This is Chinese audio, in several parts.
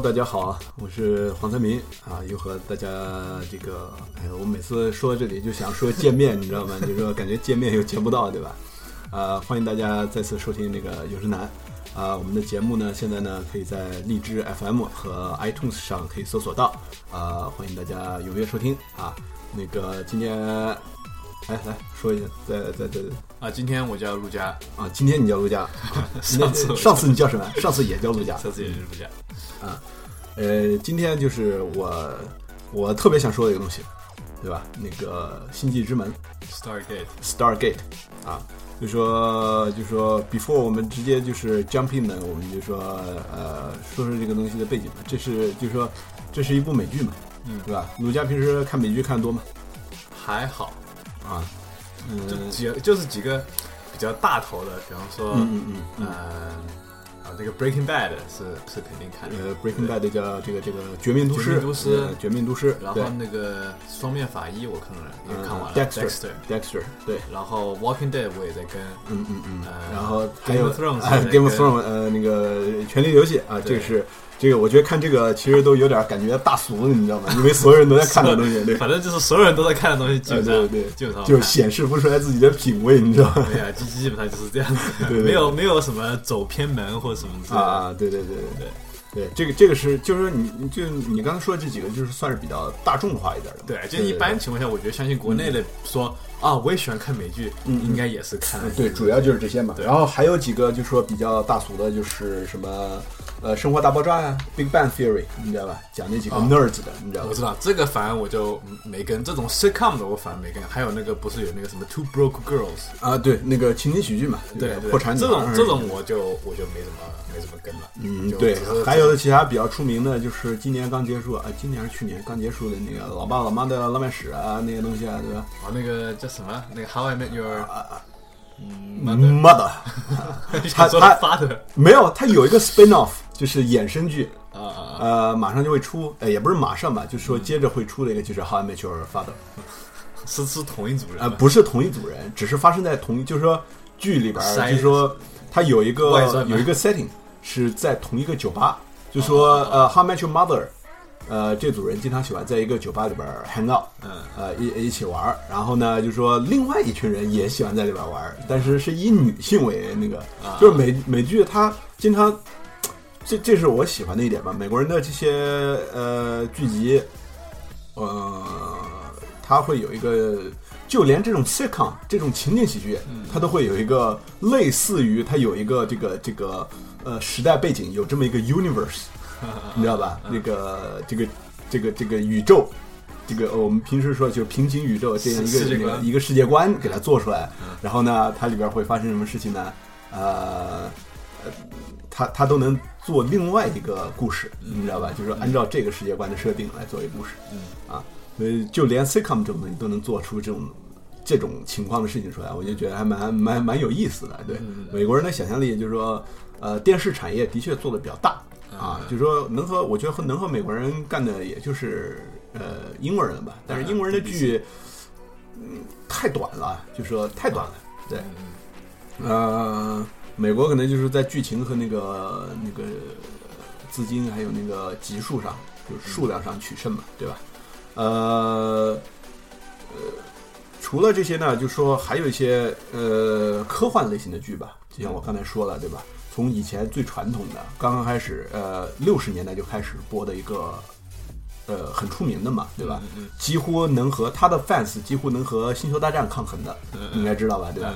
大家好，我是黄三民啊，又和大家这个，哎，我每次说到这里就想说见面，你知道吗？就说感觉见面又见不到，对吧？啊，欢迎大家再次收听那个有声男啊，我们的节目呢，现在呢可以在荔枝 FM 和 iTunes 上可以搜索到啊，欢迎大家踊跃收听啊。那个今天，哎，来说一下，再再再啊，今天我叫陆佳，啊，今天你叫陆佳，上次上次你叫什么？上次也叫陆佳，上次也是陆佳。啊，呃，今天就是我我特别想说的一个东西，对吧？那个星际之门 Stargate，Stargate 啊，就说就说 before 我们直接就是 Jumping 呢，我们就说呃说说这个东西的背景吧。这是就说这是一部美剧嘛，嗯对吧？鲁家平时看美剧看得多吗？还好，啊，嗯。就几就是几个比较大头的，比方说，嗯嗯嗯嗯。呃啊，这个 Breaking Bad 是是肯定看的，呃，Breaking Bad 叫这个这个绝命毒师，绝命毒师呃绝命毒师，然后那个双面法医我看了，也看完了 Dexter，Dexter，对，然后 Walking Dead 我也在跟，嗯嗯嗯，呃然后还 Game 有 of Thrones 哎也在 Game of Thrones，呃，那个《权力游戏》啊，这个是这个，我觉得看这个其实都有点感觉大俗，你知道吗？因为所有人都在看的东西，对，反正就是所有人都在看的东西，基本上对对对基本上就看显示不出来自己的品味，你知道吗？对呀，基基本上就是这样子，对对没有没有什么走偏门或什么之类的。啊啊，对对对对对对，这个这个是就是说你你就你刚才说的这几个，就是算是比较大众化一点的，对，就一般情况下，我觉得相信国内的说啊，我也喜欢看美剧，嗯应该也是看嗯，对，主要就是这些嘛。然后还有几个，就说比较大俗的，就是什么呃，《生活大爆炸》呀，《Big Bang Theory》，你知道吧？讲那几个啊 nerds 的，你知道吧我？知道这个，反而我就没跟这种 sitcom 的，我反而没跟。还有那个不是有那个什么 Two Broke Girls，啊，对，那个情景喜剧嘛，对对，破产这种这种我就我就没怎么没怎么跟了。嗯，对还有的其他比较出名的，就是今年刚结束啊，今年还是去年刚结束的那个《老爸老妈的浪漫史》啊，那些东西啊，对吧啊，那个叫什么？那个 How I Met Your 嗯？Mother，想 说他 Father 没有，他有一个 spin off，就是衍生剧！呃，马上就会出，呃，也不是马上吧，就是说接着会出的一个，就是《How I Met Your Father》，是是同一组人呃，不是同一组人，只是发生在同一，就是说剧里边儿，就是说它有一个有一个 setting 是在同一个酒吧，就说呃，《How I Met Your Mother》，呃，这组人经常喜欢在一个酒吧里边儿 hang out，嗯呃，一一起玩儿，然后呢，就说另外一群人也喜欢在里边玩儿，但是是以女性为那个，就是美美剧它经常，这这是我喜欢的一点吧，美国人的这些呃剧集，呃，它会有一个，就连这种 sitcom 这种情景喜剧，它都会有一个类似于它有一个这个这个呃时代背景，有这么一个 universe，你知道吧？那个这个这个这个宇宙。这个呃我们平时说就是平行宇宙这样一个一个世界观给它做出来，然后呢，它里边会发生什么事情呢？呃，呃，它它都能做另外一个故事，你知道吧？就是说按照这个世界观的设定来做一个故事，嗯啊，所以就连 sitcom 这种东西都能做出这种这种情况的事情出来，我就觉得还蛮蛮蛮有意思的。对，美国人的想象力就是说，呃，电视产业的确做的比较大啊，就是说能和我觉得和能和美国人干的也就是呃英国人了吧，但是英国人的剧。嗯，太短了，就说太短了。对，呃，美国可能就是在剧情和那个那个资金还有那个集数上，就是数量上取胜嘛，对吧？呃呃，除了这些呢，就说还有一些呃科幻类型的剧吧，就像我刚才说了，对吧？从以前最传统的，刚刚开始，呃，六十年代就开始播的一个，呃，很出名的嘛，对吧？嗯几乎能和他的 fans 几乎能和星球大战抗衡的，嗯你应该知道吧？对吧？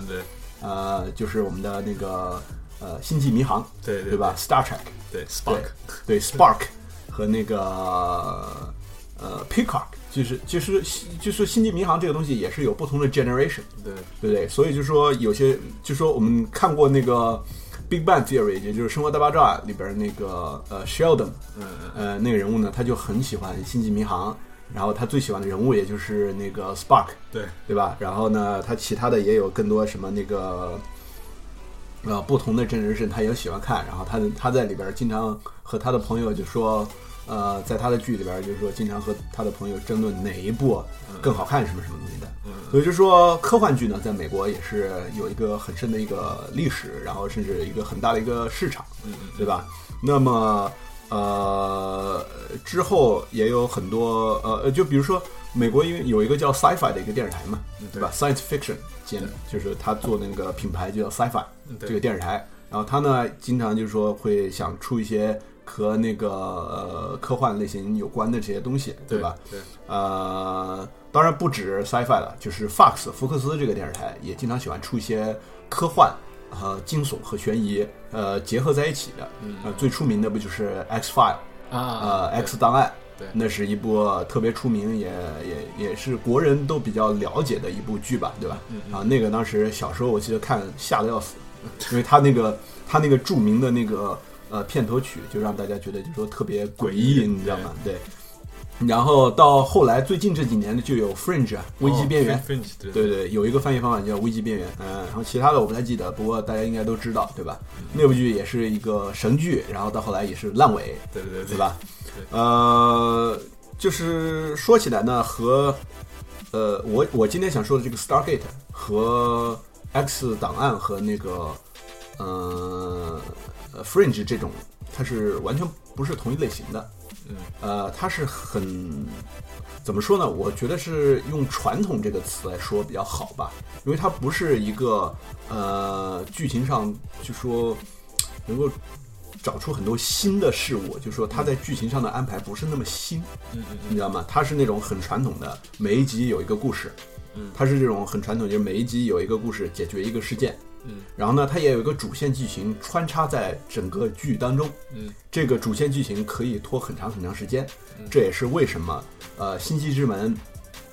呃，就是我们的那个呃星际迷航，对对对吧？Star Trek，对 Spark 对 Spark 和那个呃 Picard，就是就是就是星际迷航这个东西也是有不同的 generation，对对不对？所以就说有些就说我们看过那个 Big Bang Theory，也就是《生活大爆炸》里边那个呃 Sheldon，嗯呃那个人物呢，他就很喜欢星际迷航，然后他最喜欢的人物也就是那个 Spark，对对吧？然后呢，他其他的也有更多什么那个呃不同的真人是他也喜欢看，然后他他在里边经常和他的朋友就说。呃，在他的剧里边，就是说经常和他的朋友争论哪一部更好看，什么什么东西的。所以就说科幻剧呢，在美国也是有一个很深的一个历史，然后甚至一个很大的一个市场，对吧？那么呃，之后也有很多呃，就比如说美国因为有一个叫 Sci-Fi 的一个电视台嘛，对吧？Science Fiction 间就是他做那个品牌就叫 Sci-Fi 这个电视台，然后他呢经常就是说会想出一些和那个呃科幻类型有关的这些东西，对吧？对，呃，当然不止 Sci-Fi 了，就是 Fox 福克斯这个电视台也经常喜欢出一些科幻。和惊悚和悬疑，呃，结合在一起的，呃，最出名的不就是《X File》啊，呃，《X 档案》，对，那是一部特别出名，也也也是国人都比较了解的一部剧吧，对吧？啊，那个当时小时候我记得看吓得要死，因为他那个他那个著名的那个呃片头曲，就让大家觉得就说特别诡异，你知道吗？对。然后到后来，最近这几年呢，就有 Fringe 危机边缘，对对，有一个翻译方法叫危机边缘，嗯，然后其他的我不太记得，不过大家应该都知道，对吧？那部剧也是一个神剧，然后到后来也是烂尾，对对对，对吧？呃，就是说起来呢，和呃，我我今天想说的这个 Stargate 和 X 档案和那个呃 Fringe 这种，它是完全不是同一类型的。嗯，呃，它是很怎么说呢？我觉得是用“传统”这个词来说比较好吧，因为它不是一个呃剧情上就说能够找出很多新的事物，就说它在剧情上的安排不是那么新，嗯嗯，你知道吗？它是那种很传统的，每一集有一个故事，嗯，它是这种很传统，就是每一集有一个故事解决一个事件。嗯，然后呢，它也有一个主线剧情穿插在整个剧当中。嗯，这个主线剧情可以拖很长很长时间。这也是为什么，呃，《星际之门》，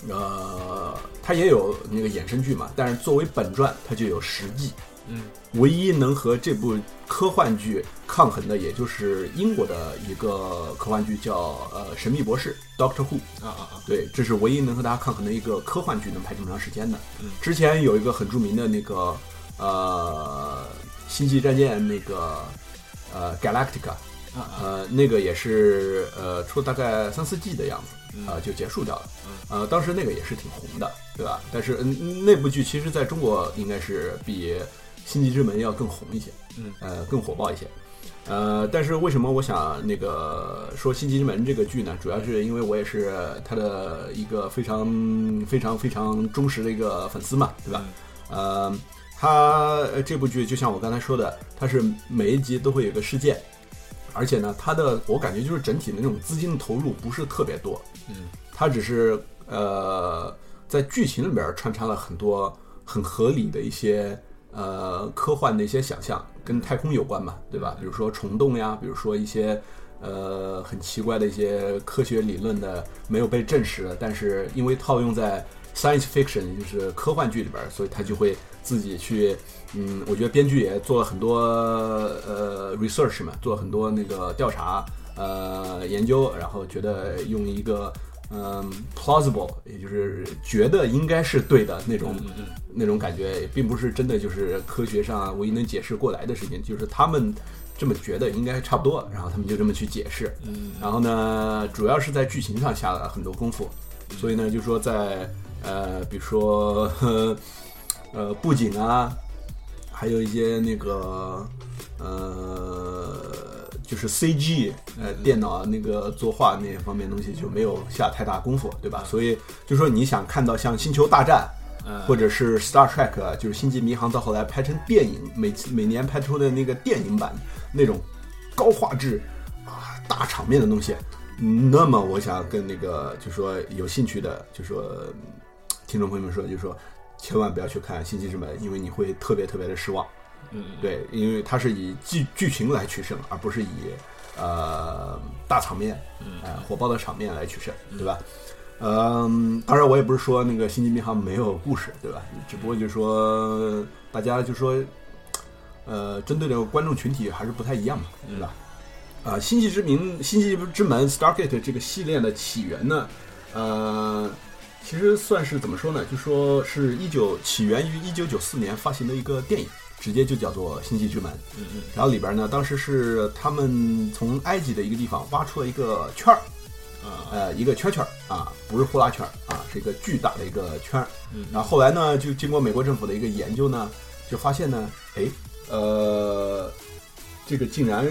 呃，它也有那个衍生剧嘛，但是作为本传，它就有十季。嗯，唯一能和这部科幻剧抗衡的，也就是英国的一个科幻剧，叫呃《神秘博士》（Doctor Who）。啊啊啊！对，这是唯一能和大家抗衡的一个科幻剧，能拍这么长时间的。嗯，之前有一个很著名的那个。呃，星际战舰那个呃，Galactica，呃，那个也是呃，出大概三四季的样子，呃，就结束掉了。呃，当时那个也是挺红的，对吧？但是嗯，那部剧其实在中国应该是比《星际之门》要更红一些，嗯，呃，更火爆一些。呃，但是为什么我想那个说《星际之门》这个剧呢？主要是因为我也是他的一个非常非常非常忠实的一个粉丝嘛，对吧？呃。它这部剧就像我刚才说的，它是每一集都会有个事件，而且呢，它的我感觉就是整体的那种资金的投入不是特别多，嗯，它只是呃在剧情里边穿插了很多很合理的一些呃科幻的一些想象，跟太空有关嘛，对吧？比如说虫洞呀，比如说一些呃很奇怪的一些科学理论的没有被证实的，但是因为套用在 science fiction 就是科幻剧里边，所以它就会。自己去，嗯，我觉得编剧也做了很多呃 research 嘛，做了很多那个调查呃研究，然后觉得用一个嗯 plausible，也就是觉得应该是对的那种那种感觉，并不是真的就是科学上唯一能解释过来的事情，就是他们这么觉得应该差不多，然后他们就这么去解释，嗯然后呢，主要是在剧情上下了很多功夫，所以呢，就说在呃，比如说。呃，布景啊，还有一些那个呃，就是 CG，呃，电脑那个作画那方面东西就没有下太大功夫，对吧？所以就说你想看到像《星球大战》，或者是 Star Trek，就是《星际迷航》，到后来拍成电影，每每年拍出的那个电影版那种高画质啊、大场面的东西，那么我想跟那个就说有兴趣的，就说听众朋友们说，就说。千万不要去看《星际之门》，因为你会特别特别的失望。嗯，对，因为它是以剧剧情来取胜，而不是以呃大场面、呃火爆的场面来取胜，对吧？嗯，当然我也不是说那个《星际迷航》没有故事，对吧？只不过就是说大家就说，呃，针对的观众群体还是不太一样嘛，对吧？啊，《星际之名》《星际之门》（Stargate） 这个系列的起源呢，呃。其实算是怎么说呢？就说是一九起源于一九九四年发行的一个电影，直接就叫做《星际之门》。嗯嗯。然后里边呢，当时是他们从埃及的一个地方挖出了一个圈儿，呃，一个圈圈儿啊，不是呼啦圈儿啊，是一个巨大的一个圈儿。嗯。然后后来呢，就经过美国政府的一个研究呢，就发现呢，哎，呃，这个竟然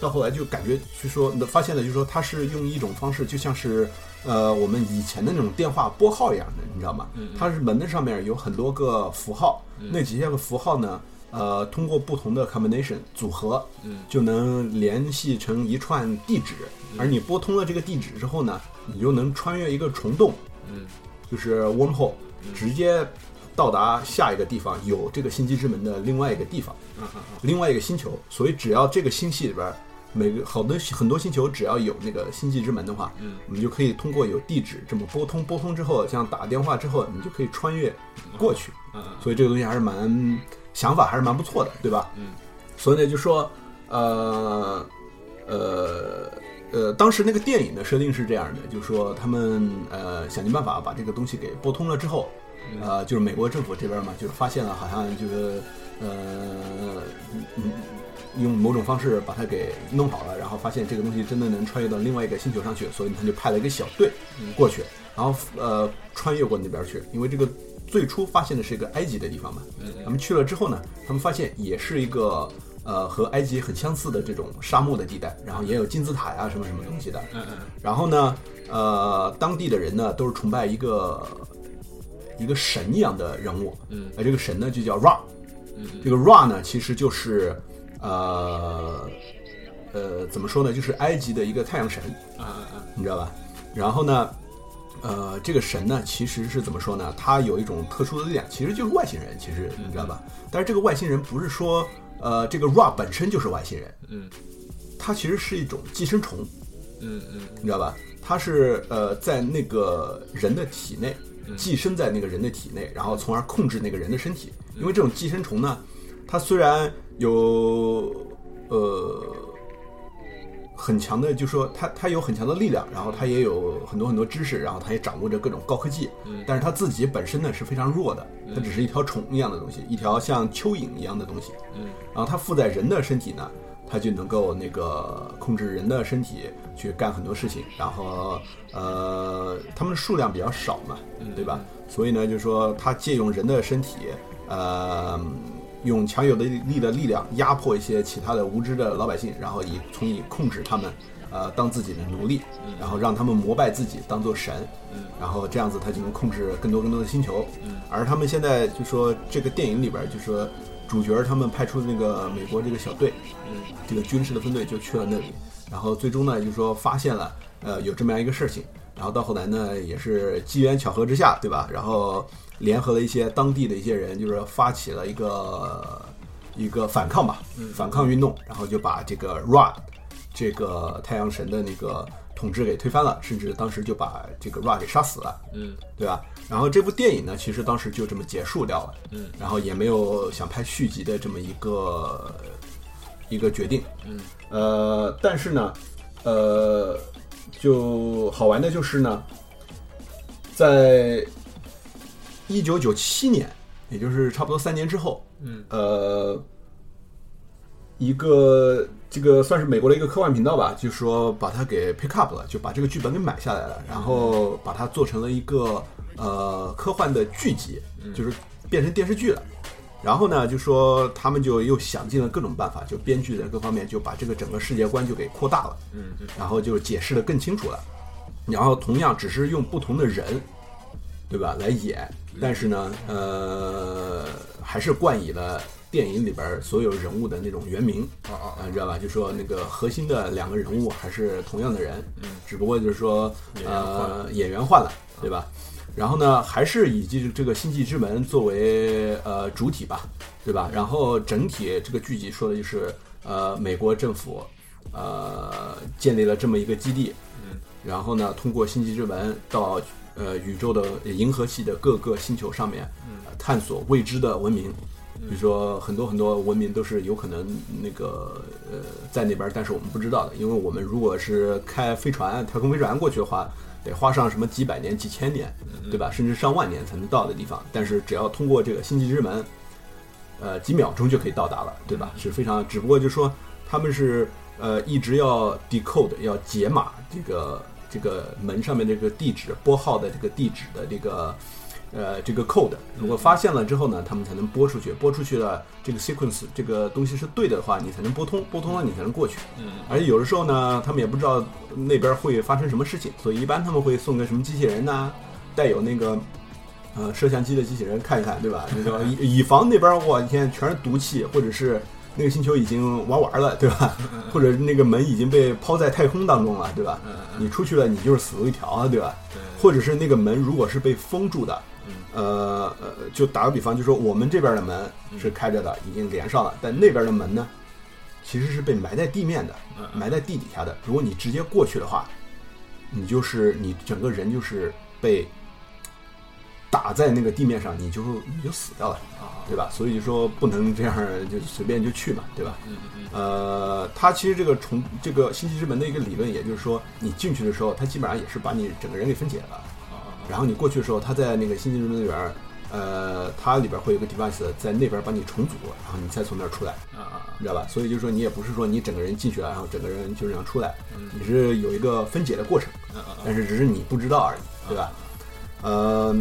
到后来就感觉就说发现了，就是说它是用一种方式，就像是呃我们以前的那种电话拨号一样的，你知道吗？它是门的上面有很多个符号，那几千个符号呢，呃，通过不同的 combination 组合，就能联系成一串地址，而你拨通了这个地址之后呢，你就能穿越一个虫洞，嗯，就是 wormhole，直接到达下一个地方，有这个星际之门的另外一个地方，另外一个星球。所以只要这个星系里边儿每个好多很多星球只要有那个星际之门的话，嗯，我们就可以通过有地址这么拨通，拨通之后，像打电话之后，你就可以穿越过去。嗯嗯所以这个东西还是蛮想法还是蛮不错的，对吧？嗯。所以呢，就说呃呃呃，当时那个电影的设定是这样的，就是说他们呃想尽办法把这个东西给拨通了之后，呃，就是美国政府这边嘛，就是发现了好像就是呃嗯嗯。用某种方式把它给弄好了，然后发现这个东西真的能穿越到另外一个星球上去，所以他就派了一个小队过去，然后呃穿越过那边去，因为这个最初发现的是一个埃及的地方嘛，他们去了之后呢，他们发现也是一个呃和埃及很相似的这种沙漠的地带，然后也有金字塔呀、什么什么东西的，嗯嗯然后呢，呃，当地的人呢都是崇拜一个一个神一样的人物，嗯，而这个神呢就叫 Ra，嗯。这个 Ra 呢其实就是呃呃怎么说呢，就是埃及的一个太阳神，啊你知道吧？然后呢，呃，这个神呢，其实是怎么说呢？他有一种特殊的力量，其实就是外星人，其实你知道吧？但是这个外星人不是说，呃，这个 Ra 本身就是外星人，嗯它其实是一种寄生虫，嗯嗯你知道吧？它是呃在那个人的体内寄生在那个人的体内，然后从而控制那个人的身体。因为这种寄生虫呢，它虽然有呃很强的，就说它它有很强的力量，然后它也有很多很多知识，然后它也掌握着各种高科技，但是它自己本身呢是非常弱的，它只是一条虫一样的东西，一条像蚯蚓一样的东西。嗯然后它附在人的身体呢，它就能够那个控制人的身体去干很多事情。然后呃，它们数量比较少嘛，对吧？所以呢，就是说它借用人的身体，呃，用强有力的力量压迫一些其他的无知的老百姓，然后以从以控制他们。呃，当自己的奴隶，然后让他们膜拜自己，当做神，然后这样子他就能控制更多更多的星球。而他们现在就说这个电影里边就说主角他们派出的那个美国这个小队，这个军事的分队就去了那里，然后最终呢就说发现了呃有这么样一个事情，然后到后来呢也是机缘巧合之下，对吧？然后联合了一些当地的一些人，就是发起了一个一个反抗吧，反抗运动，然后就把这个 Ra 这个太阳神的那个统治给推翻了，甚至当时就把这个 Ra 给杀死了。嗯对吧？然后这部电影呢，其实当时就这么结束掉了，嗯，然后也没有想拍续集的这么一个一个决定，嗯，呃，但是呢，呃，就好玩的就是呢，在一九九七年，也就是差不多三年之后，嗯，呃，一个这个算是美国的一个科幻频道吧，就说把它给 pick up 了，就把这个剧本给买下来了，然后把它做成了一个呃科幻的剧集，就是变成电视剧了。然后呢，就说他们就又想尽了各种办法，就编剧的各方面就把这个整个世界观就给扩大了，嗯嗯然后就解释的更清楚了。然后同样只是用不同的人，对吧，来演，但是呢，呃，还是冠以了电影里边所有人物的那种原名，哦哦啊，你知道吧？就说那个核心的两个人物还是同样的人，嗯，只不过就是说呃演员换了，对吧？然后呢，还是以这这个星际之门作为呃主体吧，对吧？然后整体这个剧集说的就是呃美国政府呃建立了这么一个基地，嗯，然后呢，通过星际之门到呃宇宙的银河系的各个星球上面，呃探索未知的文明。比如说，很多很多文明都是有可能那个呃在那边，但是我们不知道的，因为我们如果是开飞船、太空飞船过去的话，得花上什么几百年、几千年，对吧？甚至上万年才能到的地方。但是只要通过这个星际之门，呃，几秒钟就可以到达了，对吧？是非常，只不过就是说他们是呃一直要 decode 要解码这个这个门上面这个地址拨号的这个地址的这个呃这个 code，如果发现了之后呢，他们才能播出去，播出去了这个 sequence 这个东西是对的话，你才能拨通，拨通了你才能过去。嗯而且有的时候呢，他们也不知道那边会发生什么事情，所以一般他们会送个什么机器人呐、带有那个呃摄像机的机器人看一看，对吧？那个以以防那边我天全是毒气，或者是那个星球已经玩完了，对吧？或者那个门已经被抛在太空当中了，对吧？你出去了，你就是死路一条啊，对吧？或者是那个门如果是被封住的，嗯呃呃，就打个比方，就说我们这边的门是开着的，已经连上了，但那边的门呢，其实是被埋在地面的，嗯埋在地底下的。如果你直接过去的话，你就是你整个人就是被打在那个地面上，你就你就死掉了，啊，对吧？所以就说不能这样就随便就去嘛，对吧？呃，它其实这个重这个信息之门的一个理论，也就是说，你进去的时候，它基本上也是把你整个人给分解了。啊然后你过去的时候，它在那个星际之门里边儿，呃，它里边会有个 device 在那边把你重组，然后你再从那儿出来，啊啊你知道吧？所以就是说，你也不是说你整个人进去了，然后整个人就这样出来，嗯你是有一个分解的过程，但是只是你不知道而已，对吧？呃。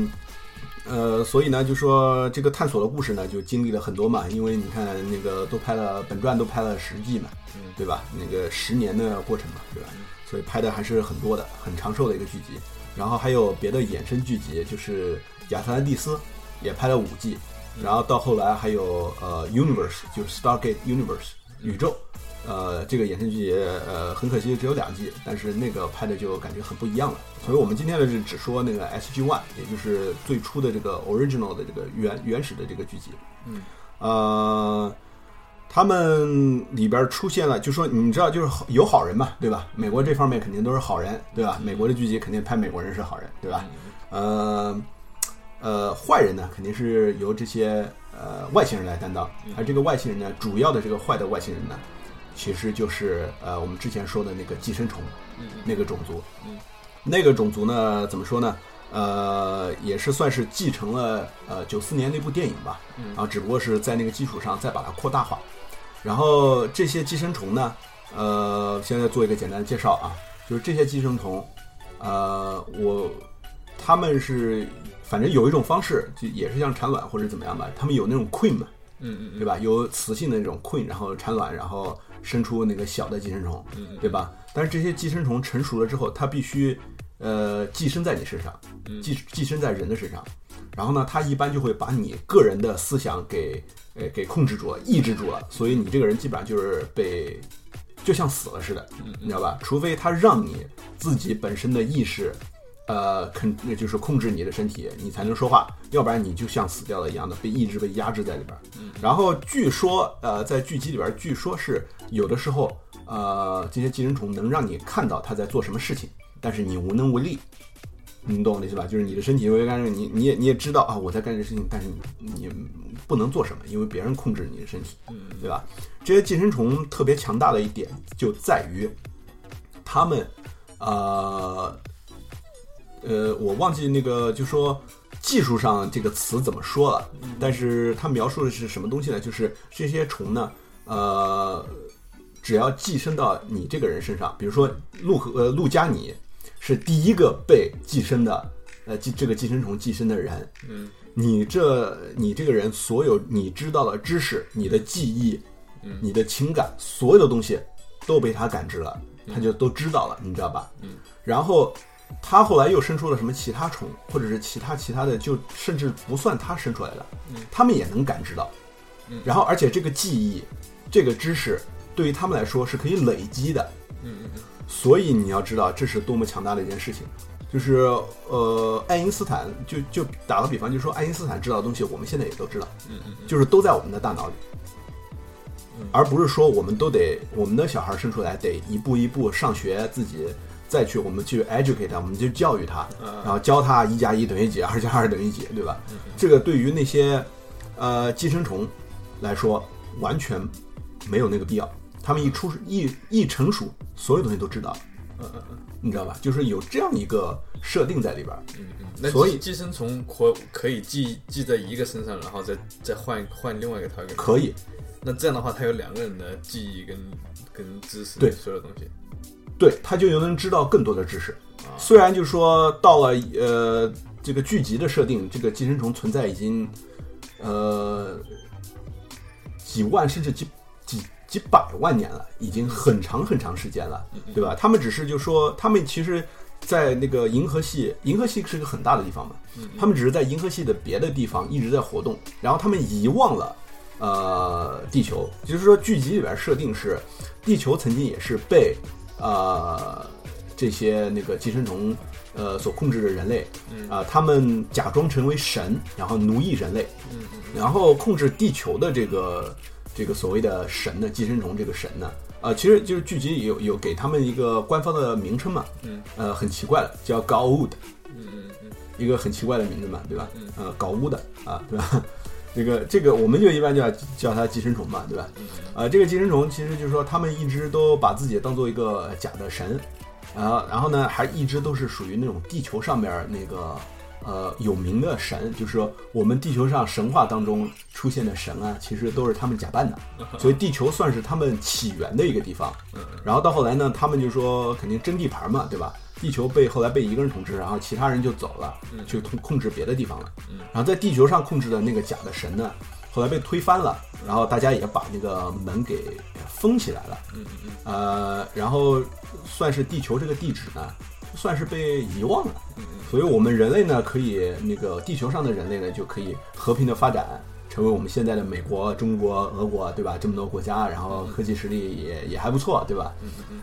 呃，所以呢，就说这个探索的故事呢，就经历了很多嘛，因为你看那个都拍了本传都拍了十季嘛，嗯对吧？那个十年的过程嘛，对吧？所以拍的还是很多的，很长寿的一个剧集。然后还有别的衍生剧集，就是亚特兰蒂斯也拍了五季，然后到后来还有呃 Universe，就是 Stargate Universe 宇宙，呃这个衍生剧集呃很可惜只有两季，但是那个拍的就感觉很不一样了。所以我们今天呢是只说那个 SG One，也就是最初的这个 original 的这个原原始的这个剧集。嗯，呃。他们里边出现了，就说你知道，就是好有好人嘛，对吧？美国这方面肯定都是好人，对吧？美国的剧集肯定拍美国人是好人，对吧？呃呃，坏人呢肯定是由这些呃外星人来担当，而这个外星人呢，主要的这个坏的外星人呢，其实就是呃我们之前说的那个寄生虫那个种族，那个种族呢怎么说呢？呃，也是算是继承了呃九四年那部电影吧，然后只不过是在那个基础上再把它扩大化。然后这些寄生虫呢，呃，现在做一个简单的介绍啊，就是这些寄生虫，呃，我他们是反正有一种方式，就也是像产卵或者怎么样吧，他们有那种 queen 嘛，嗯嗯对吧？有雌性的那种 queen，然后产卵，然后生出那个小的寄生虫，对吧？但是这些寄生虫成熟了之后，它必须呃寄生在你身上，寄寄生在人的身上，然后呢，他一般就会把你个人的思想给呃给控制住了，抑制住了，所以你这个人基本上就是被就像死了似的，你知道吧？除非他让你自己本身的意识。呃，控就是控制你的身体，你才能说话，要不然你就像死掉了一样的被抑制、被压制在里边儿。然后据说，呃，在剧集里边儿，据说是有的时候，呃，这些寄生虫能让你看到他在做什么事情，但是你无能为力。你懂我的意思吧？就是你的身体为干涉你，你也你也知道啊，我在干这事情，但是你你不能做什么，因为别人控制你的身体，对吧？这些寄生虫特别强大的一点就在于，他们，呃，呃，我忘记那个就说技术上这个词怎么说了，但是它描述的是什么东西呢？就是这些虫呢，呃，只要寄生到你这个人身上，比如说陆和呃陆加尼是第一个被寄生的，呃寄这个寄生虫寄生的人，嗯，你这你这个人所有你知道的知识、你的记忆、你的情感，所有的东西都被他感知了，他就都知道了，你知道吧？嗯，然后。他后来又生出了什么其他虫，或者是其他其他的，就甚至不算他生出来的，他们也能感知到。然后，而且这个记忆、这个知识，对于他们来说是可以累积的。所以你要知道，这是多么强大的一件事情。就是呃，爱因斯坦就就打个比方，就说爱因斯坦知道的东西，我们现在也都知道，就是都在我们的大脑里，而不是说我们都得我们的小孩生出来得一步一步上学，自己再去我们去 educate 他，我们就教育他，然后教他一加一等于几，二加二等于几，对吧？这个对于那些呃寄生虫来说，完全没有那个必要。他们一出一一成熟，所有东西都知道，嗯嗯嗯你知道吧？就是有这样一个设定在里边儿。嗯嗯，那所以寄寄生虫可可以寄寄在一个身上，然后再再换换另外一个 target。可以，那这样的话，他有两个人的记忆跟跟知识，对所有东西。对，他就能知道更多的知识。啊虽然就是说到了呃，这个剧集的设定，这个寄生虫存在已经呃几万甚至几几几百万年了，已经很长很长时间了，对吧？他们只是就说，他们其实，在那个银河系，银河系是个很大的地方嘛，他们只是在银河系的别的地方一直在活动，然后他们遗忘了呃地球，就是说剧集里边设定是地球曾经也是被呃这些那个寄生虫呃所控制的人类，啊、他们假装成为神，然后奴役人类，然后控制地球的这个这个所谓的神呢，寄生虫这个神呢，呃，其实就是剧集有有给他们一个官方的名称嘛，嗯，呃，很奇怪的，叫高乌的嗯嗯嗯一个很奇怪的名字嘛，对吧？呃，搞污的啊，对吧？这个这个我们就一般叫叫它寄生虫嘛，对吧？呃，这个寄生虫其实就是说他们一直都把自己当做一个假的神，啊，然后呢还一直都是属于那种地球上面那个呃有名的神，就是说我们地球上神话当中出现的神啊，其实都是他们假扮的，所以地球算是他们起源的一个地方。然后到后来呢，他们就说肯定争地盘嘛，对吧？地球被后来被一个人统治，然后其他人就走了，去控控制别的地方了。然后在地球上控制的那个假的神呢，后来被推翻了，然后大家也把那个门给封起来了。呃，然后算是地球这个地址呢，算是被遗忘了。所以我们人类呢，可以那个地球上的人类呢，就可以和平的发展，成为我们现在的美国、中国、俄国，对吧？这么多国家，然后科技实力也也还不错，对吧？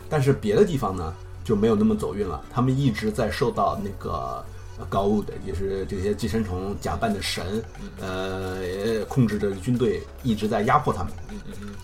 但是别的地方呢，就没有那么走运了，他们一直在受到那个。高物的，也是这些寄生虫假扮的神，呃，控制着军队一直在压迫他们，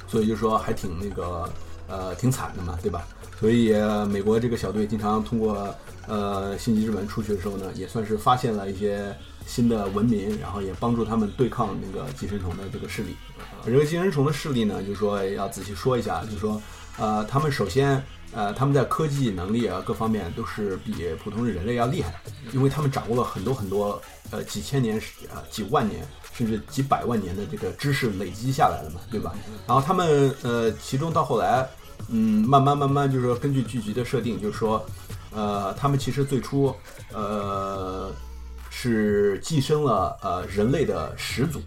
所以就说还挺那个呃挺惨的嘛，对吧？所以、美国这个小队经常通过呃星际之门出去的时候呢，也算是发现了一些新的文明，然后也帮助他们对抗那个寄生虫的这个势力。而这个寄生虫的势力呢，就是说要仔细说一下，就是说呃他们首先。呃，他们在科技能力啊各方面都是比普通的人类要厉害，因为他们掌握了很多很多呃几千年啊、几万年甚至几百万年的这个知识累积下来了嘛，对吧？然后他们呃，其中到后来，嗯，慢慢慢慢就是说根据剧集的设定，就是说，呃，他们其实最初呃是寄生了呃人类的始祖，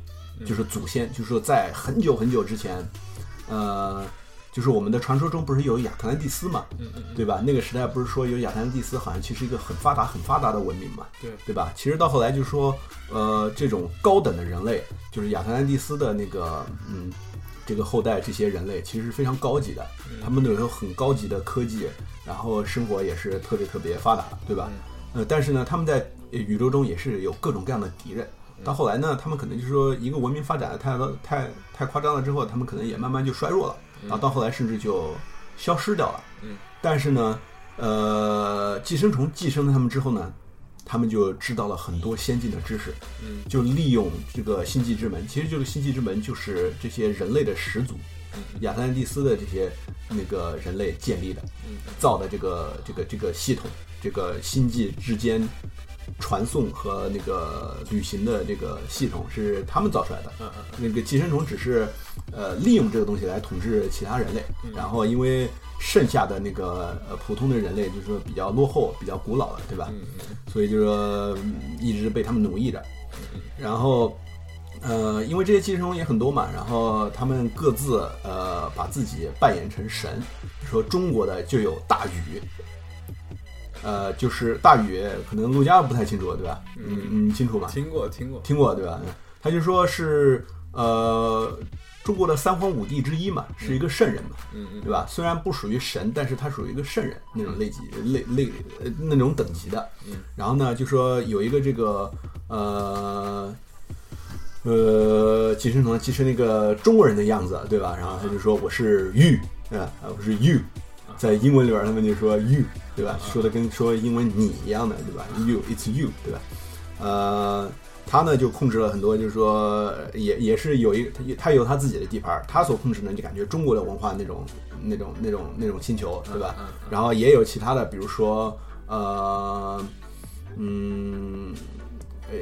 就是祖先，就是说在很久很久之前，呃。就是我们的传说中不是有亚特兰蒂斯嘛，对吧？那个时代不是说有亚特兰蒂斯，好像其实一个很发达、很发达的文明嘛，对对吧？其实到后来就是说，呃，这种高等的人类，就是亚特兰蒂斯的那个，嗯，这个后代这些人类其实是非常高级的，他们都有很高级的科技，然后生活也是特别特别发达，对吧？呃，但是呢，他们在宇宙中也是有各种各样的敌人。到后来呢，他们可能就是说一个文明发展的太太太夸张了之后，他们可能也慢慢就衰弱了。然后到后来甚至就消失掉了。嗯，但是呢，呃，寄生虫寄生了他们之后呢，他们就知道了很多先进的知识。嗯，就利用这个星际之门，其实这个星际之门就是这些人类的始祖，亚特兰蒂斯的这些那个人类建立的，造的这个这个这个系统，这个星际之间。传送和那个旅行的这个系统是他们造出来的，嗯嗯那个寄生虫只是呃利用这个东西来统治其他人类，然后因为剩下的那个呃普通的人类就是说比较落后、比较古老了，对吧？所以就是说嗯一直被他们奴役着，然后。呃，因为这些寄生虫也很多嘛，然后他们各自呃把自己扮演成神，说中国的就有大禹，呃，就是大禹，可能陆家不太清楚，对吧？嗯，嗯清楚吗？听过听过，听过对吧？他就说是呃中国的三皇五帝之一嘛，是一个圣人嘛，嗯嗯对吧？虽然不属于神，但是他属于一个圣人那种类级类类呃那种等级的。嗯然后呢，就说有一个这个呃呃寄生虫其实那个中国人的样子，对吧？然后他就说我是 you 啊，我是 you，在英文里边他们就说 you，对吧？说的跟说英文你一样的，对吧？you，it's you，对吧？呃，他呢就控制了很多，就是说也也是有一他有他自己的地盘，他所控制呢就感觉中国的文化那种那种那种那种星球，对吧？然后也有其他的，比如说呃嗯呃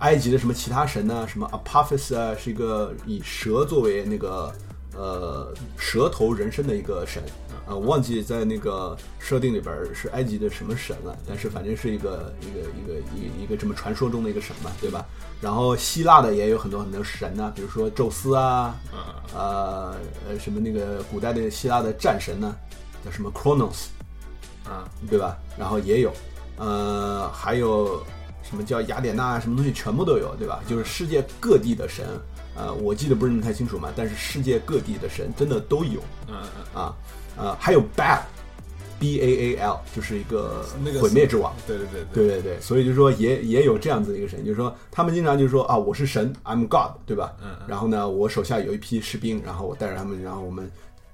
埃及的什么其他神呢，什么 Apophis 啊，是一个以蛇作为那个呃蛇头人身的一个神，啊，我忘记在那个设定里边是埃及的什么神了，但是反正是一个一个一个一一个这么传说中的一个神嘛，对吧？然后希腊的也有很多很多神呐、比如说宙斯啊，呃呃什么那个古代的希腊的战神呢，叫什么 Kronos，啊，对吧？然后也有，呃，还有什么叫雅典娜，什么东西全部都有，对吧？就是世界各地的神，呃，我记得不是那么太清楚嘛，但是世界各地的神真的都有嗯嗯，啊，呃，还有 Baal，B A A L，就是一个毁灭之王。对对对对对对，所以就说也也有这样子的一个神，就是说他们经常就是说啊，我是神，I'm God，对吧？嗯嗯然后呢，我手下有一批士兵，然后我带着他们，然后我们，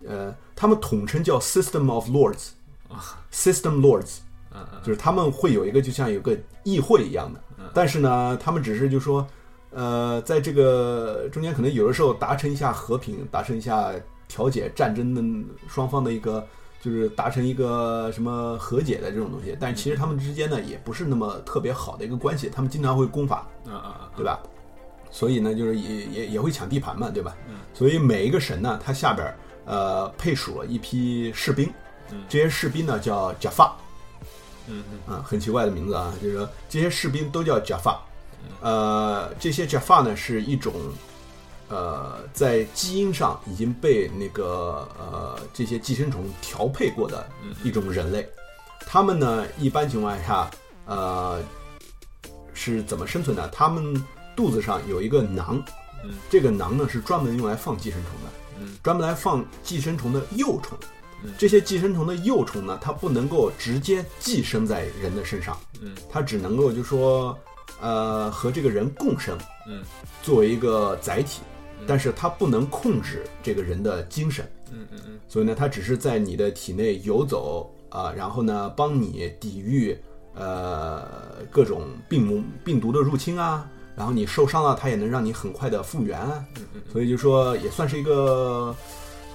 呃，他们统称叫 System of Lords，System Lords，嗯嗯就是他们会有一个就像有个议会一样的，但是呢，他们只是就说，呃，在这个中间可能有的时候达成一下和平，达成一下调解战争的双方的一个，就是达成一个什么和解的这种东西，但是其实他们之间呢也不是那么特别好的一个关系，他们经常会攻伐，嗯嗯对吧？所以呢，就是也也也会抢地盘嘛，对吧？所以每一个神呢，他下边呃配属了一批士兵，这些士兵呢叫贾发，嗯嗯。啊，很奇怪的名字啊，就是说这些士兵都叫贾发，呃，这些贾发呢是一种呃在基因上已经被那个呃这些寄生虫调配过的一种人类，他们呢一般情况下呃是怎么生存的？他们肚子上有一个囊，嗯。这个囊呢是专门用来放寄生虫的，嗯专门来放寄生虫的幼虫。这些寄生虫的幼虫呢，它不能够直接寄生在人的身上，嗯，它只能够就说，呃，和这个人共生，嗯，作为一个载体，但是它不能控制这个人的精神，嗯嗯嗯。所以呢，它只是在你的体内游走啊、然后呢，帮你抵御呃各种病毒病毒的入侵啊，然后你受伤了，它也能让你很快的复原啊，所以就说也算是一个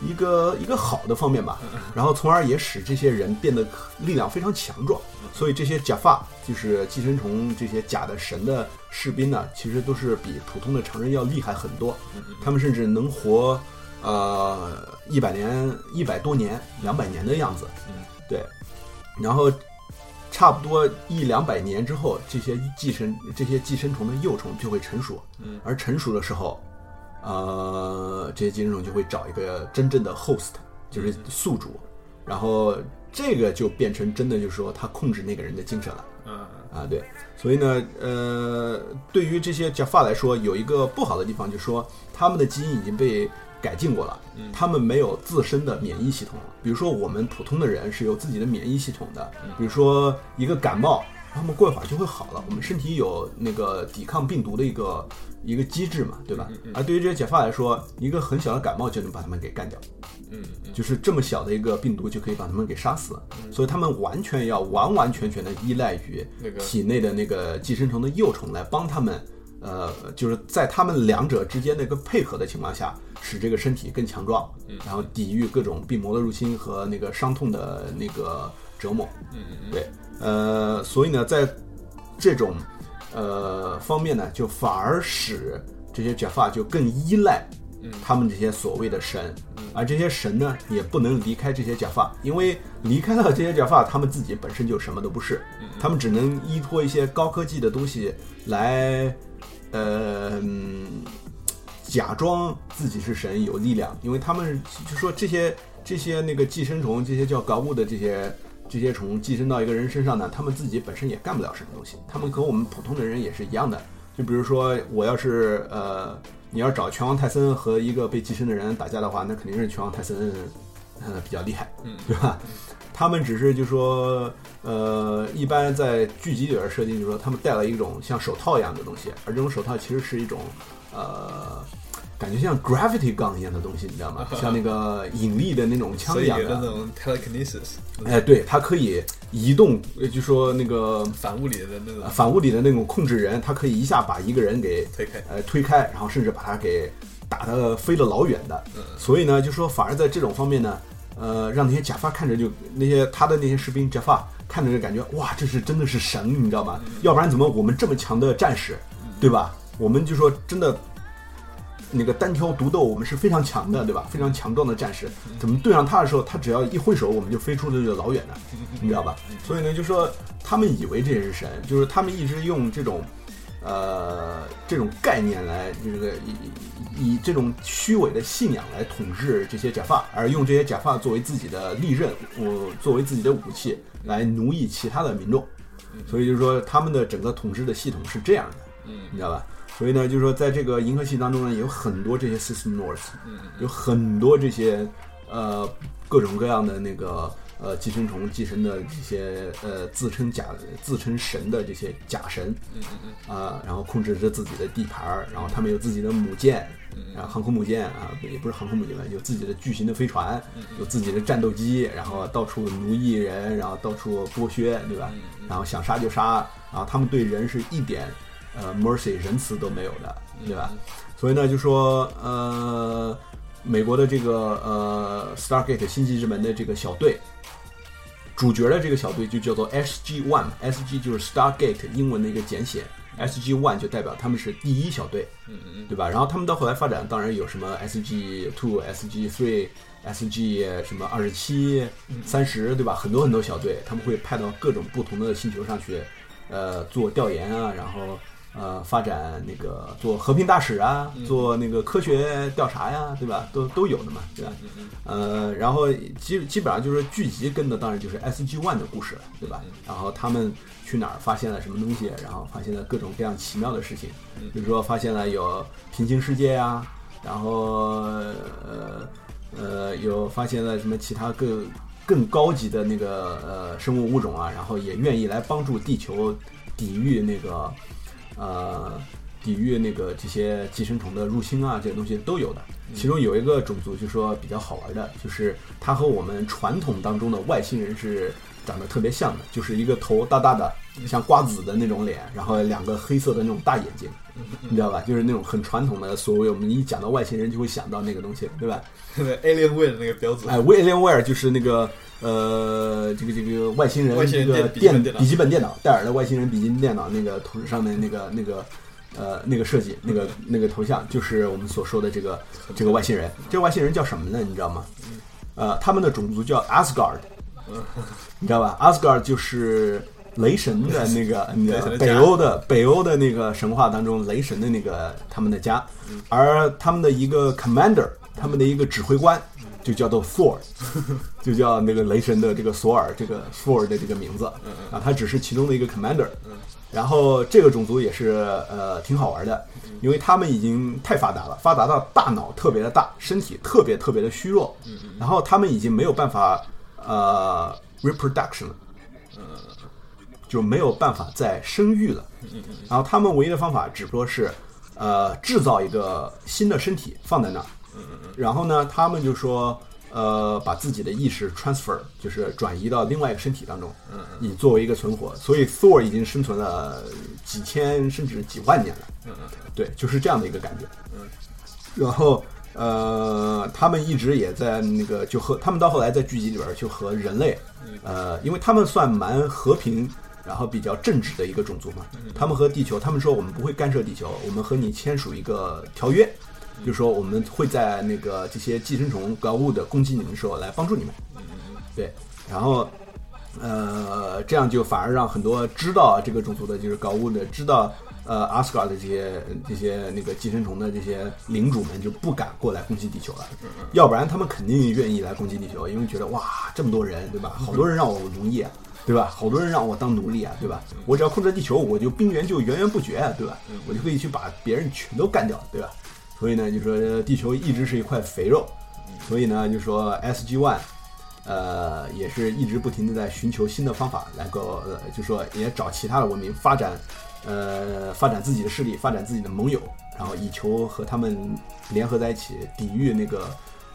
一个一个好的方面吧，然后从而也使这些人变得力量非常强壮，所以这些假发就是寄生虫这些假的神的士兵呢，其实都是比普通的常人要厉害很多，他们甚至能活呃一百年、一百多年、两百年的样子，嗯，对，然后差不多一两百年之后，这些寄生这些寄生虫的幼虫就会成熟，嗯，而成熟的时候，呃，这些寄生虫就会找一个真正的 host，就是宿主，然后这个就变成真的，就是说他控制那个人的精神了。嗯。啊，对，所以呢，呃，对于这些 Jaffa 来说，有一个不好的地方，就是说他们的基因已经被改进过了，他们没有自身的免疫系统了。比如说我们普通的人是有自己的免疫系统的，比如说一个感冒，他们过一会儿就会好了，我们身体有那个抵抗病毒的一个一个机制嘛，对吧？而对于这些 Jaffa 来说，一个很小的感冒就能把他们给干掉。嗯嗯就是这么小的一个病毒就可以把他们给杀死，所以他们完全要完完全全的依赖于体内的那个寄生虫的幼虫来帮他们，呃，就是在他们两者之间的一个配合的情况下，使这个身体更强壮，然后抵御各种病魔的入侵和那个伤痛的那个折磨。嗯嗯对，呃，所以呢，在这种呃方面呢，就反而使这些 Jaffa 就更依赖他们这些所谓的神，而这些神呢，也不能离开这些 Jaffa，因为离开了这些 Jaffa，他们自己本身就什么都不是，他们只能依托一些高科技的东西来，呃。嗯假装自己是神有力量，因为他们就说这些这些那个寄生虫，这些叫搞物的这些这些虫寄生到一个人身上呢，他们自己本身也干不了什么东西，他们和我们普通的人也是一样的。就比如说，我要是呃，你要找拳王泰森和一个被寄生的人打架的话，那肯定是拳王泰森呃比较厉害，嗯对吧？他们只是就说，呃，一般在剧集里边设定，就是说他们戴了一种像手套一样的东西，而这种手套其实是一种，呃，感觉像 gravity gun 一样的东西，你知道吗？像那个引力的那种枪一样的。有那种 telekinesis，哎，对，它可以移动，呃就说那个反物理的那种呃反物理的那种控制人，它可以一下把一个人给推开。呃推开，然后甚至把他给打得飞得老远的。嗯所以呢，就说反而在这种方面呢，呃，让那些假发看着就那些他的那些士兵假发看着就感觉哇，这是真的是神，你知道吗？要不然怎么我们这么强的战士，对吧？我们就说真的那个单挑独斗，我们是非常强的，对吧？非常强壮的战士。怎么对上他的时候，他只要一挥手，我们就飞出了这个老远的，你知道吧？所以呢，就说他们以为这是神，就是他们一直用这种。呃，这种概念来这个以以这种虚伪的信仰来统治这些假发，而用这些假发作为自己的利刃，我作为自己的武器来奴役其他的民众。所以就是说，他们的整个统治的系统是这样的，你知道吧？所以呢，就是说，在这个银河系当中呢，有很多这些 System North，有很多这些呃各种各样的那个。呃，寄生虫寄生的这些呃，自称假、自称神的这些假神，嗯嗯嗯，啊，然后控制着自己的地盘儿，然后他们有自己的母舰，然后航空母舰啊，也不是航空母舰吧，有自己的巨型的飞船，有自己的战斗机，然后到处奴役人，然后到处剥削，对吧？然后想杀就杀，然后他们对人是一点呃 mercy 仁慈都没有的，对吧？所以呢，就说呃，美国的这个呃 Stargate 星际之门的这个小队。主角的这个小队就叫做 SG One，SG 就是 Stargate 英文的一个简写，SG One 就代表他们是第一小队，嗯嗯，对吧？然后他们到后来发展，当然有什么 SG Two、SG Three、SG 什么二十七、三十，对吧？很多很多小队，他们会派到各种不同的星球上去，呃，做调研啊，然后。呃，发展那个做和平大使啊，做那个科学调查呀，对吧？都都有的嘛，对吧？呃，然后基基本上就是剧集跟的，当然就是 S G One 的故事了，对吧？然后他们去哪儿发现了什么东西，然后发现了各种各样奇妙的事情，比如说发现了有平行世界呀，然后呃呃有发现了什么其他更更高级的那个呃生物物种啊，然后也愿意来帮助地球抵御那个。呃，抵御那个这些寄生虫的入侵啊，这些东西都有的。其中有一个种族，就说比较好玩的，就是它和我们传统当中的外星人是长得特别像的，就是一个头大大的，像瓜子的那种脸，然后两个黑色的那种大眼睛，你知道吧？就是那种很传统的，所谓我们一讲到外星人就会想到那个东西，对吧？对，Alienware 的那个标志。哎，Alienware 就是那个呃，这个这个外星人这个电笔记本电脑，戴尔的外星人笔记本电脑那个图上面那个那个呃那个设计，那个那个头像，就是我们所说的这个这个外星人。这个外星人叫什么呢？你知道吗？呃，他们的种族叫 Asgard，你知道吧？Asgard 就是雷神的那个 那个北欧的北欧的那个神话当中雷神的那个他们的家，而他们的一个 Commander。他们的一个指挥官就叫做 Thor，就叫那个雷神的这个索尔，这个 Thor 的这个名字啊，他只是其中的一个 commander。然后这个种族也是呃挺好玩的，因为他们已经太发达了，发达到大脑特别的大，身体特别特别的虚弱。然后他们已经没有办法呃 reproduction 了，就没有办法再生育了。然后他们唯一的方法只不过是呃制造一个新的身体放在那儿。然后呢，他们就说，呃，把自己的意识 transfer，就是转移到另外一个身体当中，嗯以作为一个存活。所以 Thor 已经生存了几千甚至几万年了，嗯嗯，对，就是这样的一个感觉，嗯。然后，呃，他们一直也在那个，就和他们到后来在剧集里边就和人类，呃，因为他们算蛮和平，然后比较正直的一个种族嘛。他们和地球，他们说我们不会干涉地球，我们和你签署一个条约。就是说，我们会在那个这些寄生虫高物的攻击你们的时候来帮助你们，对，然后，呃，这样就反而让很多知道这个种族的，就是高物的，知道呃阿斯卡的这些这些那个寄生虫的这些领主们就不敢过来攻击地球了，要不然他们肯定愿意来攻击地球，因为觉得哇，这么多人，对吧？好多人让我奴役，对吧？好多人让我当奴隶啊，对吧？我只要控制地球，我就兵源就源源不绝啊，对吧？我就可以去把别人全都干掉，对吧？所以呢，就说地球一直是一块肥肉，所以呢，就说 S G One，呃，也是一直不停的在寻求新的方法，来够，呃，就说也找其他的文明发展，呃，发展自己的势力，发展自己的盟友，然后以求和他们联合在一起，抵御那个，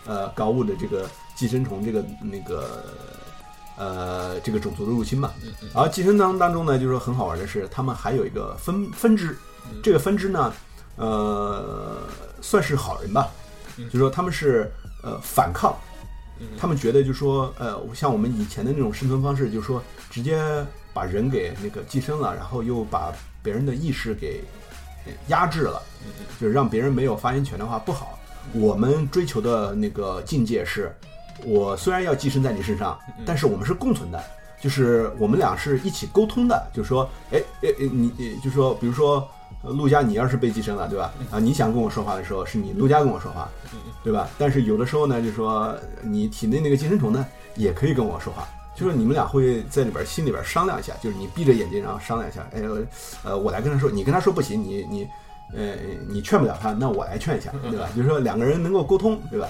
呃，高物的这个寄生虫这个那个，呃，这个种族的入侵嘛。然后寄生当当中呢，就是说很好玩的是，他们还有一个分分支，这个分支呢，呃。算是好人吧，就说他们是呃反抗，他们觉得就说呃像我们以前的那种生存方式，就是说直接把人给那个寄生了，然后又把别人的意识给压制了，就是让别人没有发言权的话不好。我们追求的那个境界是，我虽然要寄生在你身上，但是我们是共存的，就是我们俩是一起沟通的。就是说，哎哎哎，你你就说，比如说，陆家你要是被寄生了，对吧？啊，你想跟我说话的时候，是你陆家跟我说话，对吧？但是有的时候呢，就说你体内那个寄生虫呢，也可以跟我说话。就是你们俩会在里边心里边商量一下，就是你闭着眼睛，然后商量一下。哎，呃，我来跟他说，你跟他说不行，你你，呃，你劝不了他，那我来劝一下，对吧？就是说两个人能够沟通，对吧？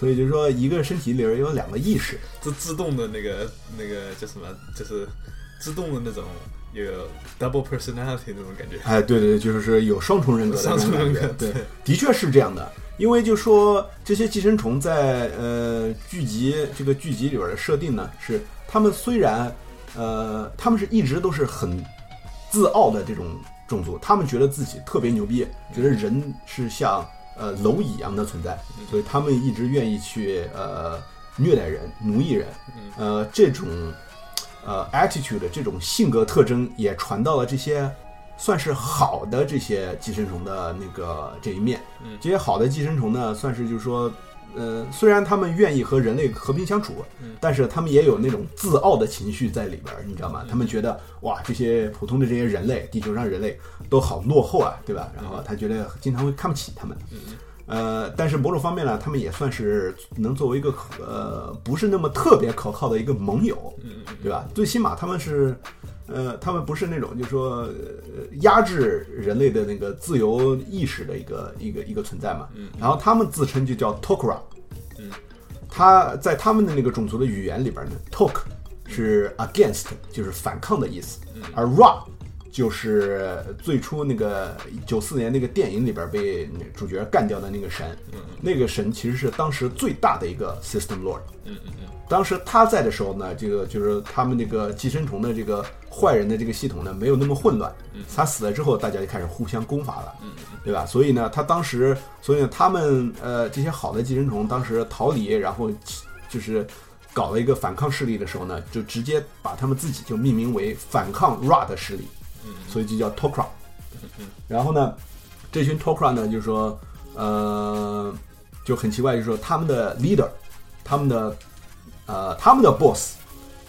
所以就是说一个身体里边有两个意识，自自动的那个那个叫什么，就是自动的那种有 double personality 那种感觉。哎，对对对，就是有双重人格的双重人格，对，的确是这样的。因为就说这些寄生虫在呃剧集这个剧集里边的设定呢是。他们虽然，呃，他们是一直都是很自傲的这种种族，他们觉得自己特别牛逼，觉得人是像呃蝼蚁一样的存在，所以他们一直愿意去呃虐待人、奴役人，呃，这种呃 attitude 的这种性格特征也传到了这些算是好的这些寄生虫的那个这一面。这些好的寄生虫呢，算是就是说。呃，虽然他们愿意和人类和平相处，但是他们也有那种自傲的情绪在里边，你知道吗？他们觉得哇，这些普通的这些人类，地球上人类都好落后啊，对吧？然后他觉得经常会看不起他们。呃，但是某种方面呢，他们也算是能作为一个呃不是那么特别可靠的一个盟友，对吧？最起码他们是。呃，他们不是那种，就是说压制人类的那个自由意识的一个一个一个存在嘛。嗯。然后他们自称就叫 Tok'ra。嗯。他在他们的那个种族的语言里边呢，Tok 是 against，就是反抗的意思。嗯。而 Ra 就是最初那个九四年那个电影里边被主角干掉的那个神。嗯。那个神其实是当时最大的一个 System Lord。嗯嗯嗯。当时他在的时候呢，这个就是他们那个寄生虫的这个坏人的这个系统呢，没有那么混乱。他死了之后，大家就开始互相攻伐了，对吧？所以呢，他当时，所以呢，他们呃这些好的寄生虫当时逃离，然后就是搞了一个反抗势力的时候呢，就直接把他们自己就命名为反抗 Ra 的势力，所以就叫 Tok'ra。然后呢，这群 Tok'ra 呢，就是说，呃，就很奇怪，就是说他们的 leader，他们的。呃，他们的 boss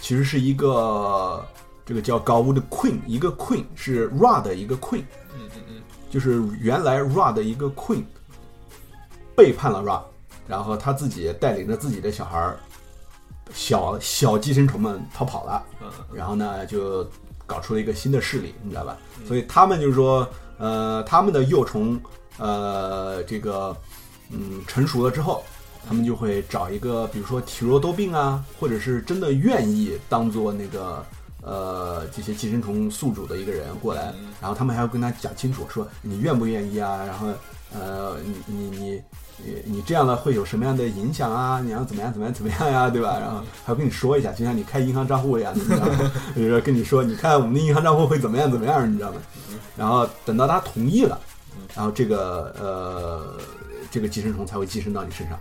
其实是一个这个叫高屋的 queen，一个 queen 是 Ra 的一个 queen，嗯嗯嗯，就是原来 Ra 的一个 queen 背叛了 Ra，然后他自己带领着自己的小孩儿，小小寄生虫们逃跑了，然后呢就搞出了一个新的势力，你知道吧？所以他们就是说，呃，他们的幼虫，呃，这个嗯成熟了之后。他们就会找一个，比如说体弱多病啊，或者是真的愿意当做那个呃这些寄生虫宿主的一个人过来，然后他们还要跟他讲清楚，说你愿不愿意啊？然后呃你你你你你这样的会有什么样的影响啊？你要怎么样怎么样怎么样呀？对吧？然后还要跟你说一下，就像你开银行账户一样，你知道吗？就是说跟你说，你看我们的银行账户会怎么样怎么样，你知道吗？然后等到他同意了，然后这个呃。这个寄生虫才会寄生到你身上，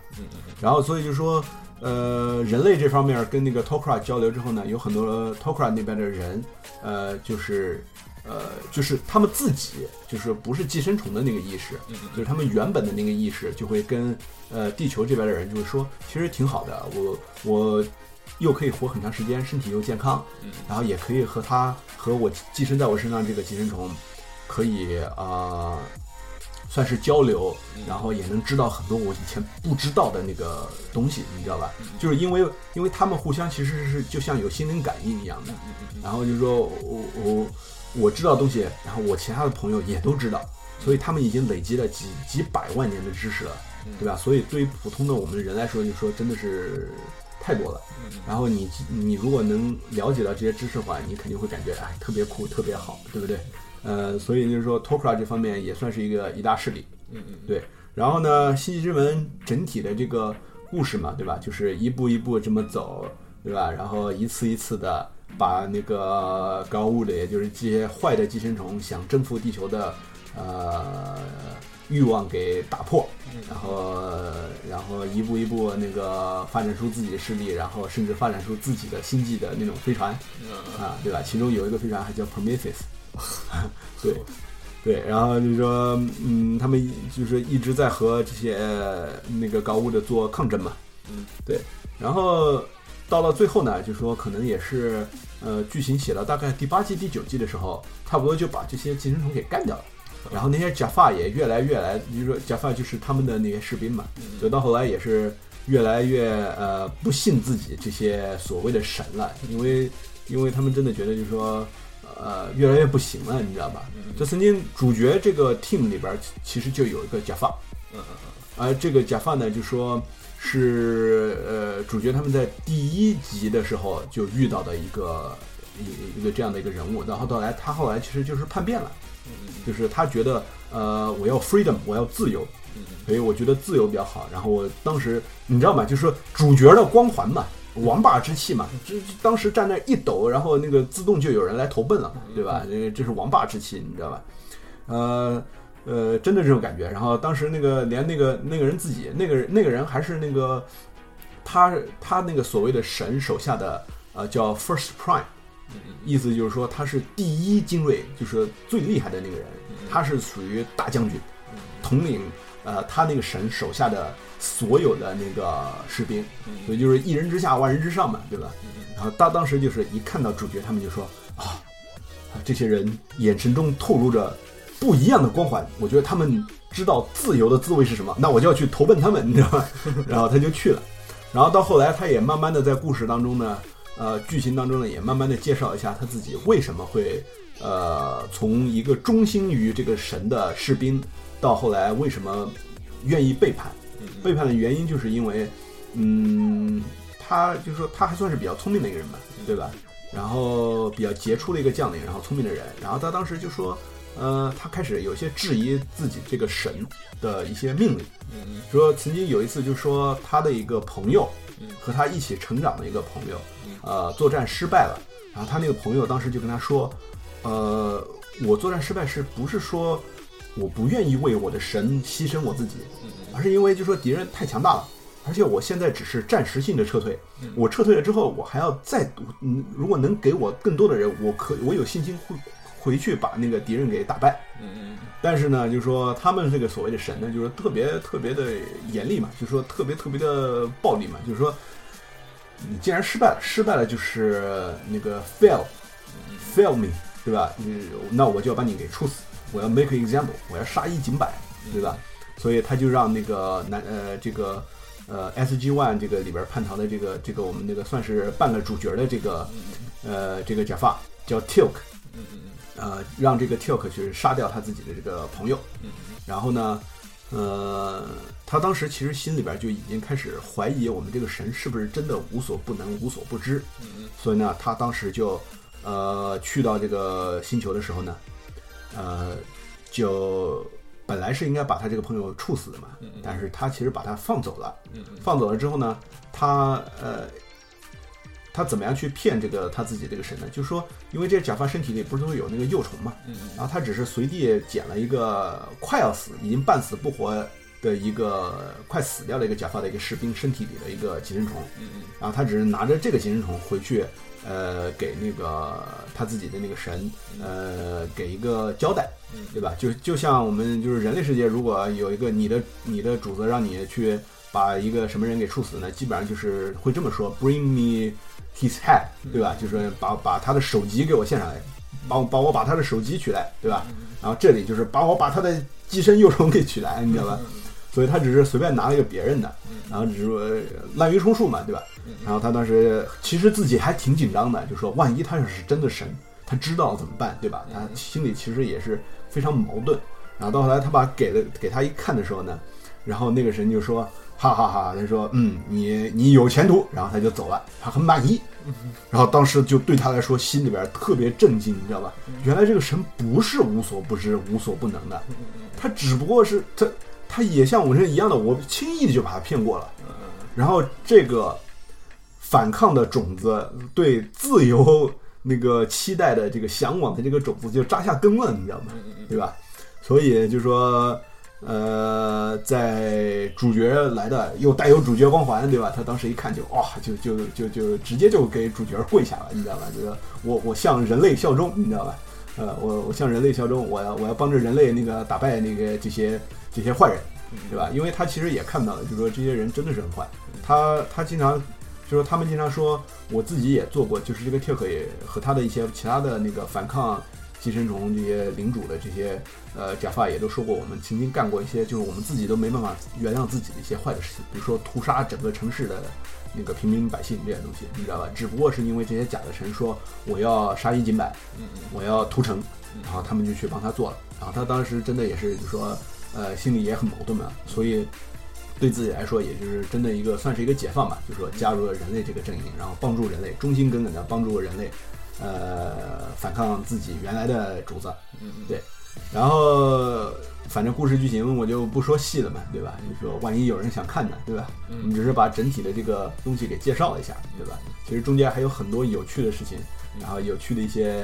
然后所以就说，呃，人类这方面跟那个 Tok'ra 交流之后呢，有很多 Tok'ra 那边的人，呃，就是，呃，就是他们自己就是不是寄生虫的那个意识，就是他们原本的那个意识就会跟呃地球这边的人就是说，其实挺好的，我我又可以活很长时间，身体又健康，然后也可以和他和我寄生在我身上这个寄生虫，可以啊。算是交流，然后也能知道很多我以前不知道的那个东西，你知道吧？就是因为，因为他们互相其实是就像有心灵感应一样的，然后就是说我我我知道东西，然后我其他的朋友也都知道，所以他们已经累积了几几百万年的知识了，对吧？所以对于普通的我们人来说，就说真的是太多了。然后你你如果能了解到这些知识的话，你肯定会感觉哎特别酷，特别好，对不对？呃，所以就是说，Tok'ra 这方面也算是一个一大势力。嗯嗯，对。然后呢，星际之门整体的这个故事嘛，对吧？就是一步一步这么走，对吧？然后一次一次的把那个高物的，也就是这些坏的寄生虫想征服地球的呃欲望给打破，然后然后一步一步那个发展出自己的势力，然后甚至发展出自己的星际的那种飞船，啊，对吧？其中有一个飞船还叫 Prometheus。对，对，然后就说，嗯，他们就是一直在和这些呃那个高屋的做抗争嘛，嗯，对，然后到了最后呢，就说可能也是，呃，剧情写到大概第八季、第九季的时候，差不多就把这些寄生虫给干掉了，然后那些假发也越来越来，就是说假发就是他们的那些士兵嘛，就到后来也是越来越呃不信自己这些所谓的神了，因为因为他们真的觉得就是说。呃，越来越不行了，你知道吧？就曾经主角这个 team 里边，其实就有一个假发，嗯嗯嗯，而这个假发呢，就说是呃，主角他们在第一集的时候就遇到的一个一一个这样的一个人物，然后到来他后来其实就是叛变了，就是他觉得呃，我要 freedom，我要自由，所以我觉得自由比较好。然后我当时你知道吗？就是说主角的光环嘛。王霸之气嘛，这当时站那一抖，然后那个自动就有人来投奔了，对吧？这这是王霸之气，你知道吧？呃呃，真的这种感觉。然后当时那个连那个那个人自己，那个那个人还是那个他他那个所谓的神手下的呃叫 First Prime，意思就是说他是第一精锐，就是最厉害的那个人，他是属于大将军，统领呃他那个神手下的。所有的那个士兵，所以就是一人之下万人之上嘛，对吧？然后当当时就是一看到主角，他们就说啊，这些人眼神中透露着不一样的光环，我觉得他们知道自由的滋味是什么，那我就要去投奔他们，你知道吗？然后他就去了，然后到后来他也慢慢的在故事当中呢，呃，剧情当中呢也慢慢的介绍一下他自己为什么会呃从一个忠心于这个神的士兵，到后来为什么愿意背叛。背叛的原因就是因为，嗯，他就是说他还算是比较聪明的一个人吧，对吧？然后比较杰出的一个将领，然后聪明的人，然后他当时就说，呃，他开始有些质疑自己这个神的一些命令，说曾经有一次就说他的一个朋友，和他一起成长的一个朋友，呃，作战失败了，然后他那个朋友当时就跟他说，呃，我作战失败是不是说我不愿意为我的神牺牲我自己？而是因为就说敌人太强大了，而且我现在只是暂时性的撤退，我撤退了之后，我还要再嗯，如果能给我更多的人，我可我有信心会回去把那个敌人给打败。嗯嗯。但是呢，就是说他们这个所谓的神呢，就是特别特别的严厉嘛，就是说特别特别的暴力嘛，就是说你既然失败了，失败了就是那个 fail，fail me，对吧？那我就要把你给处死，我要 make example，我要杀一儆百，对吧？所以他就让那个男呃这个呃 S G One 这个里边叛逃的这个这个我们那个算是半个主角的这个呃这个假发叫 Tilk，呃让这个 Tilk 去杀掉他自己的这个朋友，然后呢呃他当时其实心里边就已经开始怀疑我们这个神是不是真的无所不能无所不知，所以呢他当时就呃去到这个星球的时候呢呃就。本来是应该把他这个朋友处死的嘛，但是他其实把他放走了。放走了之后呢，他呃，他怎么样去骗这个他自己这个神呢？就是说，因为这假发身体里不是都有那个幼虫嘛，然后他只是随地捡了一个快要死、已经半死不活的一个快死掉的一个假发的一个士兵身体里的一个寄生虫，然后他只是拿着这个寄生虫回去。呃，给那个他自己的那个神，呃，给一个交代，对吧？就就像我们就是人类世界，如果有一个你的你的主子让你去把一个什么人给处死呢？基本上就是会这么说：“Bring me his head，对吧？就是把把他的手机给我献上来，帮帮我把他的手机取来，对吧？然后这里就是把我把他的寄生幼虫给取来，你知道吧？所以他只是随便拿了一个别人的，然后只是说滥竽充数嘛，对吧？”然后他当时其实自己还挺紧张的，就说万一他要是真的神，他知道怎么办，对吧？他心里其实也是非常矛盾。然后到后来他把给了给他一看的时候呢，然后那个神就说哈哈哈，人说嗯，你你有前途。然后他就走了，他很满意。然后当时就对他来说心里边特别震惊，你知道吧？原来这个神不是无所不知、无所不能的，他只不过是他他也像我这人一样的，我轻易的就把他骗过了。然后这个。反抗的种子，对自由那个期待的这个向往的这个种子就扎下根了，你知道吗？对吧？所以就说，呃，在主角来的又带有主角光环，对吧？他当时一看就哇，就就就就直接就给主角跪下了，你知道吧？就是我我向人类效忠，你知道吧？呃，我我向人类效忠，我要我要帮着人类那个打败那个这些这些坏人，对吧？因为他其实也看到了，就是说这些人真的是很坏。他他经常就说他们经常说，我自己也做过，就是这个 Tik 也和他的一些其他的那个反抗寄生虫这些领主的这些呃假发也都说过，我们曾经干过一些就是我们自己都没办法原谅自己的一些坏的事情，比如说屠杀整个城市的。那个平民百姓这些东西，你知道吧？只不过是因为这些假的神说我要杀一儆百，我要屠城，然后他们就去帮他做了。然后他当时真的也是，就说，呃，心里也很矛盾嘛。所以对自己来说，也就是真的一个算是一个解放吧，就是说加入了人类这个阵营，然后帮助人类，忠心耿耿的帮助人类，呃，反抗自己原来的主子。对，然后。反正故事剧情我就不说细了嘛，对吧？你说万一有人想看呢，对吧？我们只是把整体的这个东西给介绍了一下，对吧？其实中间还有很多有趣的事情，然后有趣的一些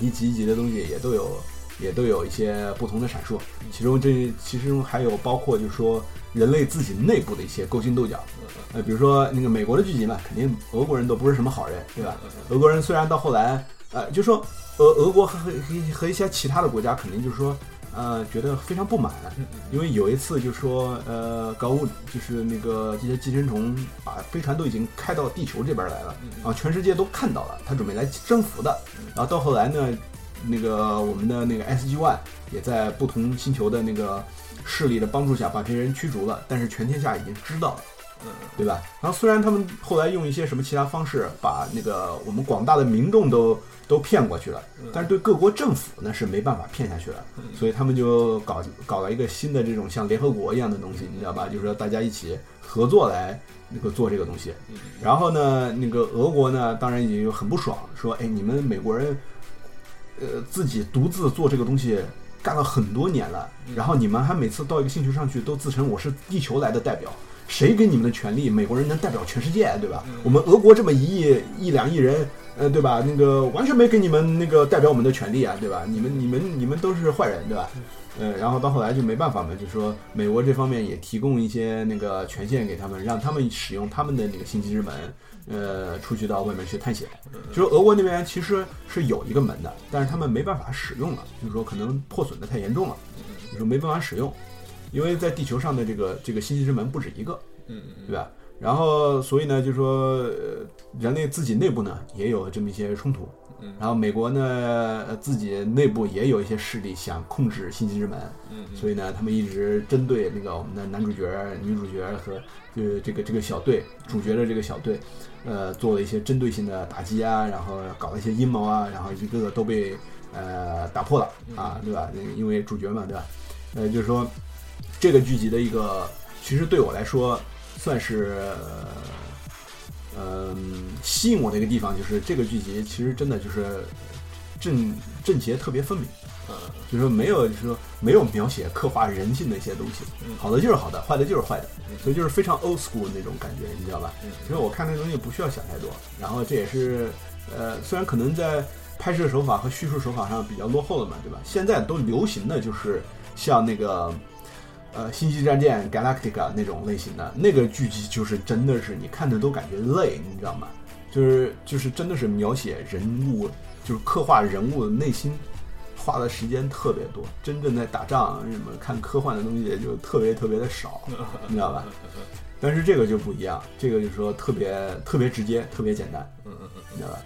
一集一集的东西也都有，也都有一些不同的闪烁。其中这其中还有包括就是说人类自己内部的一些勾心斗角，呃，比如说那个美国的剧集嘛，肯定俄国人都不是什么好人，对吧？俄国人虽然到后来，呃，就说俄俄国和和和一些其他的国家肯定就是说。呃，觉得非常不满，因为有一次就说，呃，搞物就是那个这些寄生虫把飞船都已经开到地球这边来了，啊，全世界都看到了，他准备来征服的。然后到后来呢，那个我们的那个 SG One 也在不同星球的那个势力的帮助下把这些人驱逐了，但是全天下已经知道了，对吧？然后虽然他们后来用一些什么其他方式把那个我们广大的民众都。都骗过去了，但是对各国政府那是没办法骗下去了，所以他们就搞搞了一个新的这种像联合国一样的东西，你知道吧？就是说大家一起合作来那个做这个东西。然后呢，那个俄国呢，当然已经很不爽，说：“哎，你们美国人，呃，自己独自做这个东西干了很多年了，然后你们还每次到一个星球上去都自称我是地球来的代表，谁给你们的权利？美国人能代表全世界，对吧？我们俄国这么一亿一两亿人。”呃，对吧？那个完全没给你们那个代表我们的权利啊，对吧？你们、你们、你们都是坏人，对吧？呃，然后到后来就没办法嘛，就说美国这方面也提供一些那个权限给他们，让他们使用他们的那个星际之门，呃，出去到外面去探险。就是俄国那边其实是有一个门的，但是他们没办法使用了，就是说可能破损的太严重了，就说没办法使用，因为在地球上的这个这个星际之门不止一个，嗯嗯，对吧？然后，所以呢，就说人类自己内部呢也有这么一些冲突。然后美国呢自己内部也有一些势力想控制星际之门。所以呢，他们一直针对那个我们的男主角、女主角和就这个这个小队主角的这个小队，呃，做了一些针对性的打击啊，然后搞了一些阴谋啊，然后一个个都被呃打破了啊，对吧？因为主角嘛，对吧？呃，就是说这个剧集的一个，其实对我来说。算是，嗯，吸引我的一个地方就是这个剧集其实真的就是正正邪特别分明，呃，就是说没有就是说没有描写刻画人性的一些东西，好的就是好的，坏的就是坏的，所以就是非常 old school 那种感觉，你知道吧？其实我看那东西不需要想太多，然后这也是呃，虽然可能在拍摄手法和叙述手法上比较落后了嘛，对吧？现在都流行的就是像那个。呃，星际战舰 Galactica 那种类型的那个剧集，就是真的是你看着都感觉累，你知道吗？就是就是真的是描写人物，就是刻画人物的内心，花的时间特别多。真正在打仗什么看科幻的东西就特别特别的少，你知道吧？但是这个就不一样，这个就是说特别特别直接，特别简单，嗯嗯嗯，你知道吧？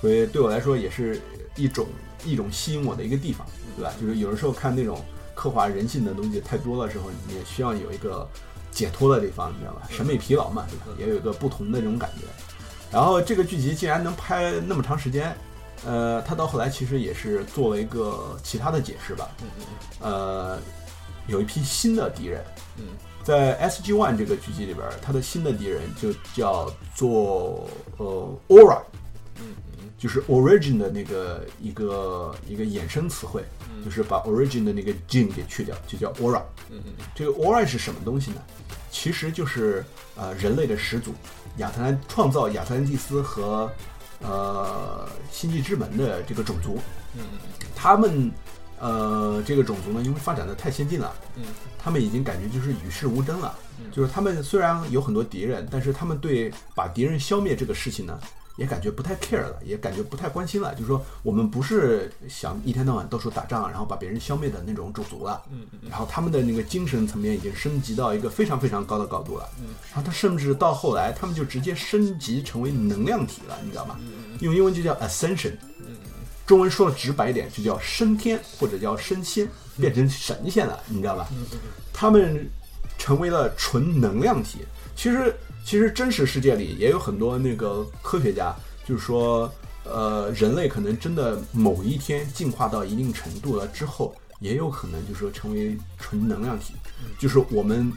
所以对我来说也是一种一种吸引我的一个地方，对吧？就是有的时候看那种。刻画人性的东西太多的时候，你也需要有一个解脱的地方，你知道吧？审美疲劳嘛，对吧？也有一个不同的这种感觉。然后这个剧集竟然能拍那么长时间，呃，他到后来其实也是做了一个其他的解释吧。呃，有一批新的敌人。嗯，在 SG One 这个剧集里边，他的新的敌人就叫做呃 Aura。就是 origin 的那个一个一个衍生词汇，就是把 origin 的那个 gene 给去掉，就叫 aura。嗯嗯，这个 aura 是什么东西呢？其实就是呃人类的始祖亚特兰创造亚特兰蒂斯和呃星际之门的这个种族。嗯嗯，他们呃这个种族呢，因为发展的太先进了，嗯，他们已经感觉就是与世无争了。就是他们虽然有很多敌人，但是他们对把敌人消灭这个事情呢。也感觉不太 care 了，也感觉不太关心了。就是说，我们不是想一天到晚到处打仗，然后把别人消灭的那种种族了。嗯嗯然后他们的那个精神层面已经升级到一个非常非常高的高度了。嗯然后他甚至到后来，他们就直接升级成为能量体了，你知道吗？嗯用英文就叫 ascension，中文说的直白一点就叫升天或者叫升仙，变成神仙了，你知道吧？他们成为了纯能量体。其实，其实真实世界里也有很多那个科学家，就是说，呃，人类可能真的某一天进化到一定程度了之后，也有可能就是说成为纯能量体，就是我们，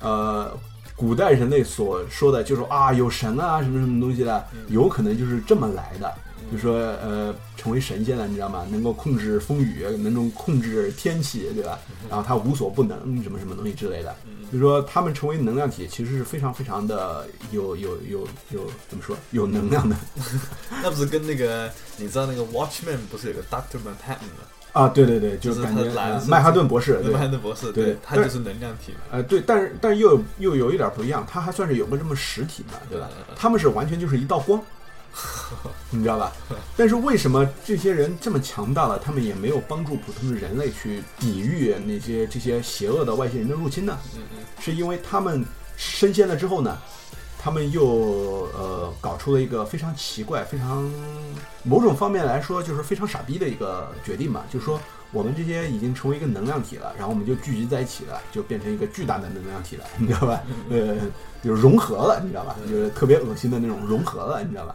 呃。古代人类所说的，就是啊，有神啊，什么什么东西的，有可能就是这么来的。就说呃，成为神仙了，你知道吗？能够控制风雨，能够控制天气，对吧？然后他无所不能，什么什么东西之类的。就说他们成为能量体，其实是非常非常的有有有有怎么说有能量的 那不是跟那个你知道那个 Watchman 不是有个 Doctor Manhattan 吗？啊！对对对，就就是感觉他来自呃曼哈顿博士，对曼哈顿博士，对他就是能量体嘛。呃，对，但是但是又又有一点不一样，他还算是有个这么实体嘛，对吧？他们是完全就是一道光，你知道吧？但是为什么这些人这么强大了，他们也没有帮助普通的人类去抵御那些这些邪恶的外星人的入侵呢？嗯嗯是因为他们升仙了之后呢，他们又呃搞出了一个非常奇怪、非常某种方面来说就是非常傻逼的一个决定吧，就是说我们这些已经成为一个能量体了，然后我们就聚集在一起了，就变成一个巨大的能量体了，你知道吧？呃，就是融合了，你知道吧？就是特别恶心的那种融合了，你知道吧？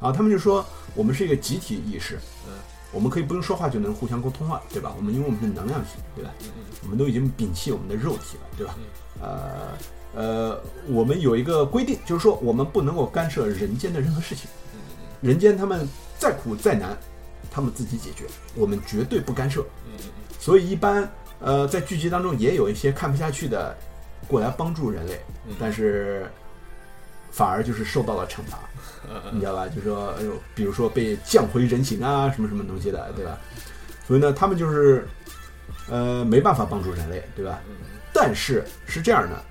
然后他们就说我们是一个集体意识，嗯我们可以不用说话就能互相沟通了，对吧？我们因为我们是能量体，对吧？我们都已经摒弃我们的肉体了，对吧？呃呃，我们有一个规定，就是说我们不能够干涉人间的任何事情，人间他们再苦再难，他们自己解决，我们绝对不干涉。嗯所以一般呃在剧集当中也有一些看不下去的过来帮助人类，嗯但是反而就是受到了惩罚。嗯你知道吧？就说，哎呦，比如说被降回人形啊，什么什么东西的，对吧？所以呢，他们就是，呃，没办法帮助人类，对吧？嗯但是是这样的，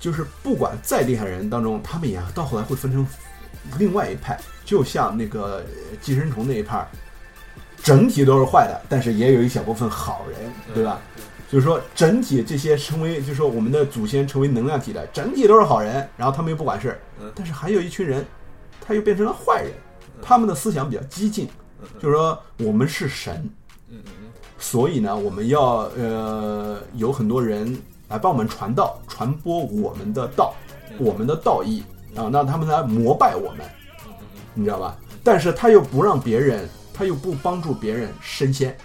就是不管再厉害的人当中，他们也到后来会分成另外一派，就像那个呃寄生虫那一派，整体都是坏的，但是也有一小部分好人，对吧？就是说，整体这些成为，就是说我们的祖先成为能量体的，整体都是好人，然后他们又不管事但是还有一群人，他又变成了坏人，他们的思想比较激进，就是说我们是神，所以呢，我们要呃有很多人来帮我们传道，传播我们的道，我们的道义啊，让他们来膜拜我们，你知道吧？但是他又不让别人，他又不帮助别人升仙，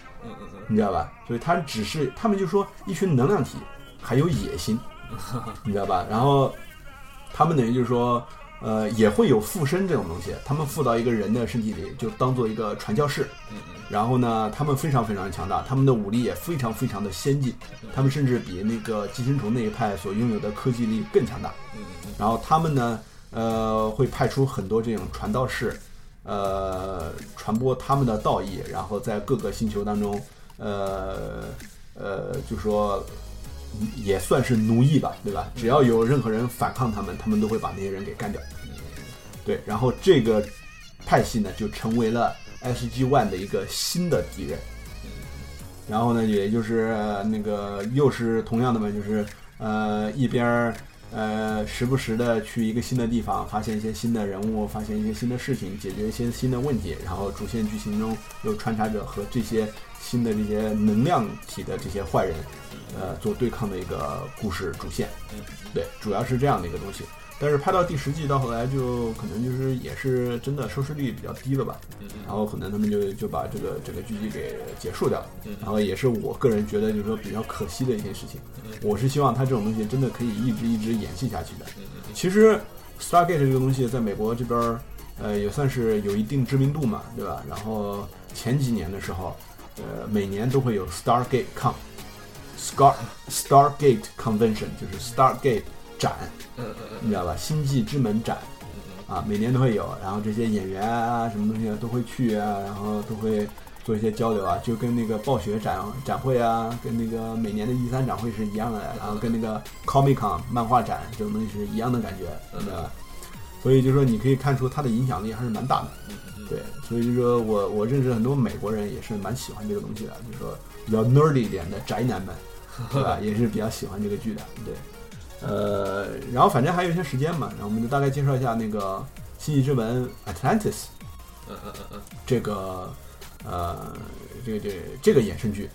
你知道吧？所以他只是他们就说一群能量体还有野心，你知道吧？然后他们等于就是说，呃，也会有附身这种东西，他们附到一个人的身体里，就当做一个传教士。嗯然后呢，他们非常非常强大，他们的武力也非常非常的先进，他们甚至比那个寄生虫那一派所拥有的科技力更强大。嗯然后他们呢，呃，会派出很多这种传道士，呃，传播他们的道义，然后在各个星球当中，呃呃，就说也算是奴役吧，对吧？只要有任何人反抗他们，他们都会把那些人给干掉。对，然后这个派系呢，就成为了 SG One 的一个新的敌人。然后呢，也就是那个又是同样的嘛，就是呃一边呃时不时的去一个新的地方，发现一些新的人物，发现一些新的事情，解决一些新的问题，然后主线剧情中又穿插着和这些新的这些能量体的这些坏人，呃做对抗的一个故事主线。对，主要是这样的一个东西。但是拍到第十季到后来就可能就是也是真的收视率比较低了吧，然后可能他们就就把这个整个剧集给结束掉了，然后也是我个人觉得就是说比较可惜的一件事情。我是希望它这种东西真的可以一直一直演戏下去的。其实 Stargate 这个东西在美国这边儿，呃，也算是有一定知名度嘛，对吧？然后前几年的时候，呃，每年都会有 Stargate Con。Star Stargate Convention 就是 Stargate 展，嗯嗯你知道吧？星际之门展啊，每年都会有，然后这些演员啊，什么东西都会去啊，然后都会做一些交流啊，就跟那个暴雪展展会啊，跟那个每年的 E 三展会是一样的，然后跟那个 Comic Con 漫画展这种东西是一样的感觉，你知道吧？所以就说你可以看出它的影响力还是蛮大的。对，所以就说我我认识很多美国人也是蛮喜欢这个东西的，就是说比较 nerdy 一点的宅男们，对吧？也是比较喜欢这个剧的。对，呃，然后反正还有一些时间嘛，然后我们就大概介绍一下那个《星际之门》Atlantis 嗯嗯嗯嗯，这个呃这个这个这个衍生剧。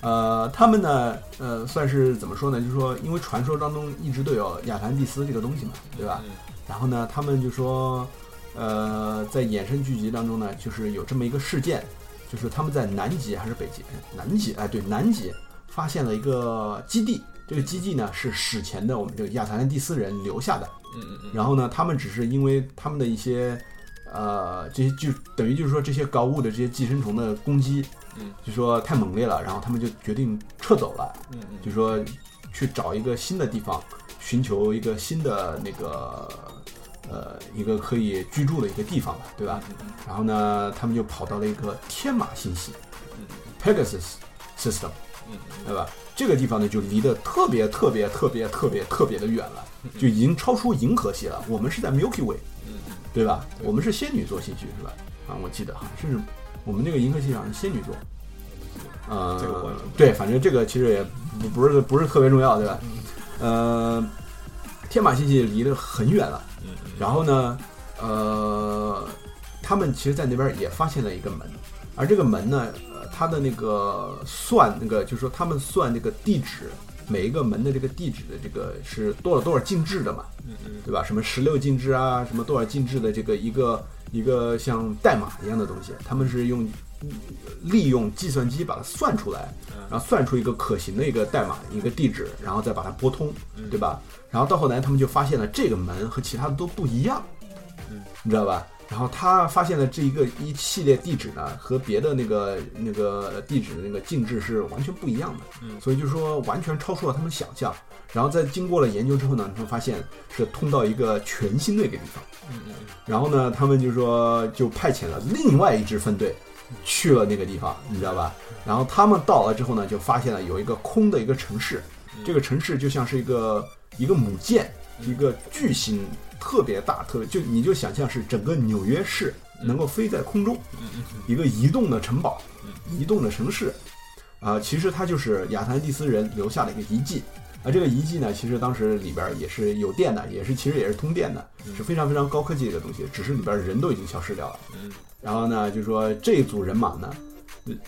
呃，他们呢，呃，算是怎么说呢？就是说，因为传说当中一直都有亚特兰蒂斯这个东西嘛，对吧？嗯然后呢，他们就说，呃，在衍生剧集当中呢，就是有这么一个事件，就是他们在南极还是北极？南极，哎，对，南极发现了一个基地，这个基地呢是史前的我们这个亚特兰蒂斯人留下的。嗯嗯嗯，然后呢，他们只是因为他们的一些，呃，这些就等于就是说这些高物的这些寄生虫的攻击，嗯，就说太猛烈了，然后他们就决定撤走了。嗯嗯就说去找一个新的地方，寻求一个新的那个呃一个可以居住的一个地方吧，对吧？然后呢，他们就跑到了一个天马星系 （Pegasus System），嗯对吧？这个地方呢，就离得特别特别特别特别特别的远了，就已经超出银河系了。我们是在 Milky Way，对吧？我们是仙女座星系是吧？啊，我记得好像是我们那个银河系好像是仙女座。呃，对，反正这个其实也不不是不是特别重要，对吧？呃，天马星系离得很远了，然后呢，呃，他们其实在那边也发现了一个门，而这个门呢，呃，它的那个算那个就是说他们算那个地址，每一个门的这个地址的这个是多少多少进制的嘛，对吧？什么十六进制啊，什么多少进制的这个一个一个像代码一样的东西，他们是用利用计算机把它算出来，然后算出一个可行的一个代码一个地址，然后再把它拨通，对吧？然后到后来他们就发现了这个门和其他的都不一样，嗯，你知道吧？然后他发现了这一个一系列地址呢，和别的那个那个地址的那个进制是完全不一样的，嗯所以就说完全超出了他们想象。然后在经过了研究之后呢，他们发现是通到一个全新的一个地方。嗯嗯然后呢，他们就说就派遣了另外一支分队去了那个地方，你知道吧？然后他们到了之后呢，就发现了有一个空的一个城市，这个城市就像是一个一个母舰，一个巨型，特别大，特别就你就想象是整个纽约市能够飞在空中，一个移动的城堡，移动的城市，啊、其实它就是亚特兰蒂斯人留下的一个遗迹。啊，这个遗迹呢，其实当时里边也是有电的，也是其实也是通电的，是非常非常高科技的东西，只是里边人都已经消失掉了。嗯。然后呢，就说这一组人马呢，呃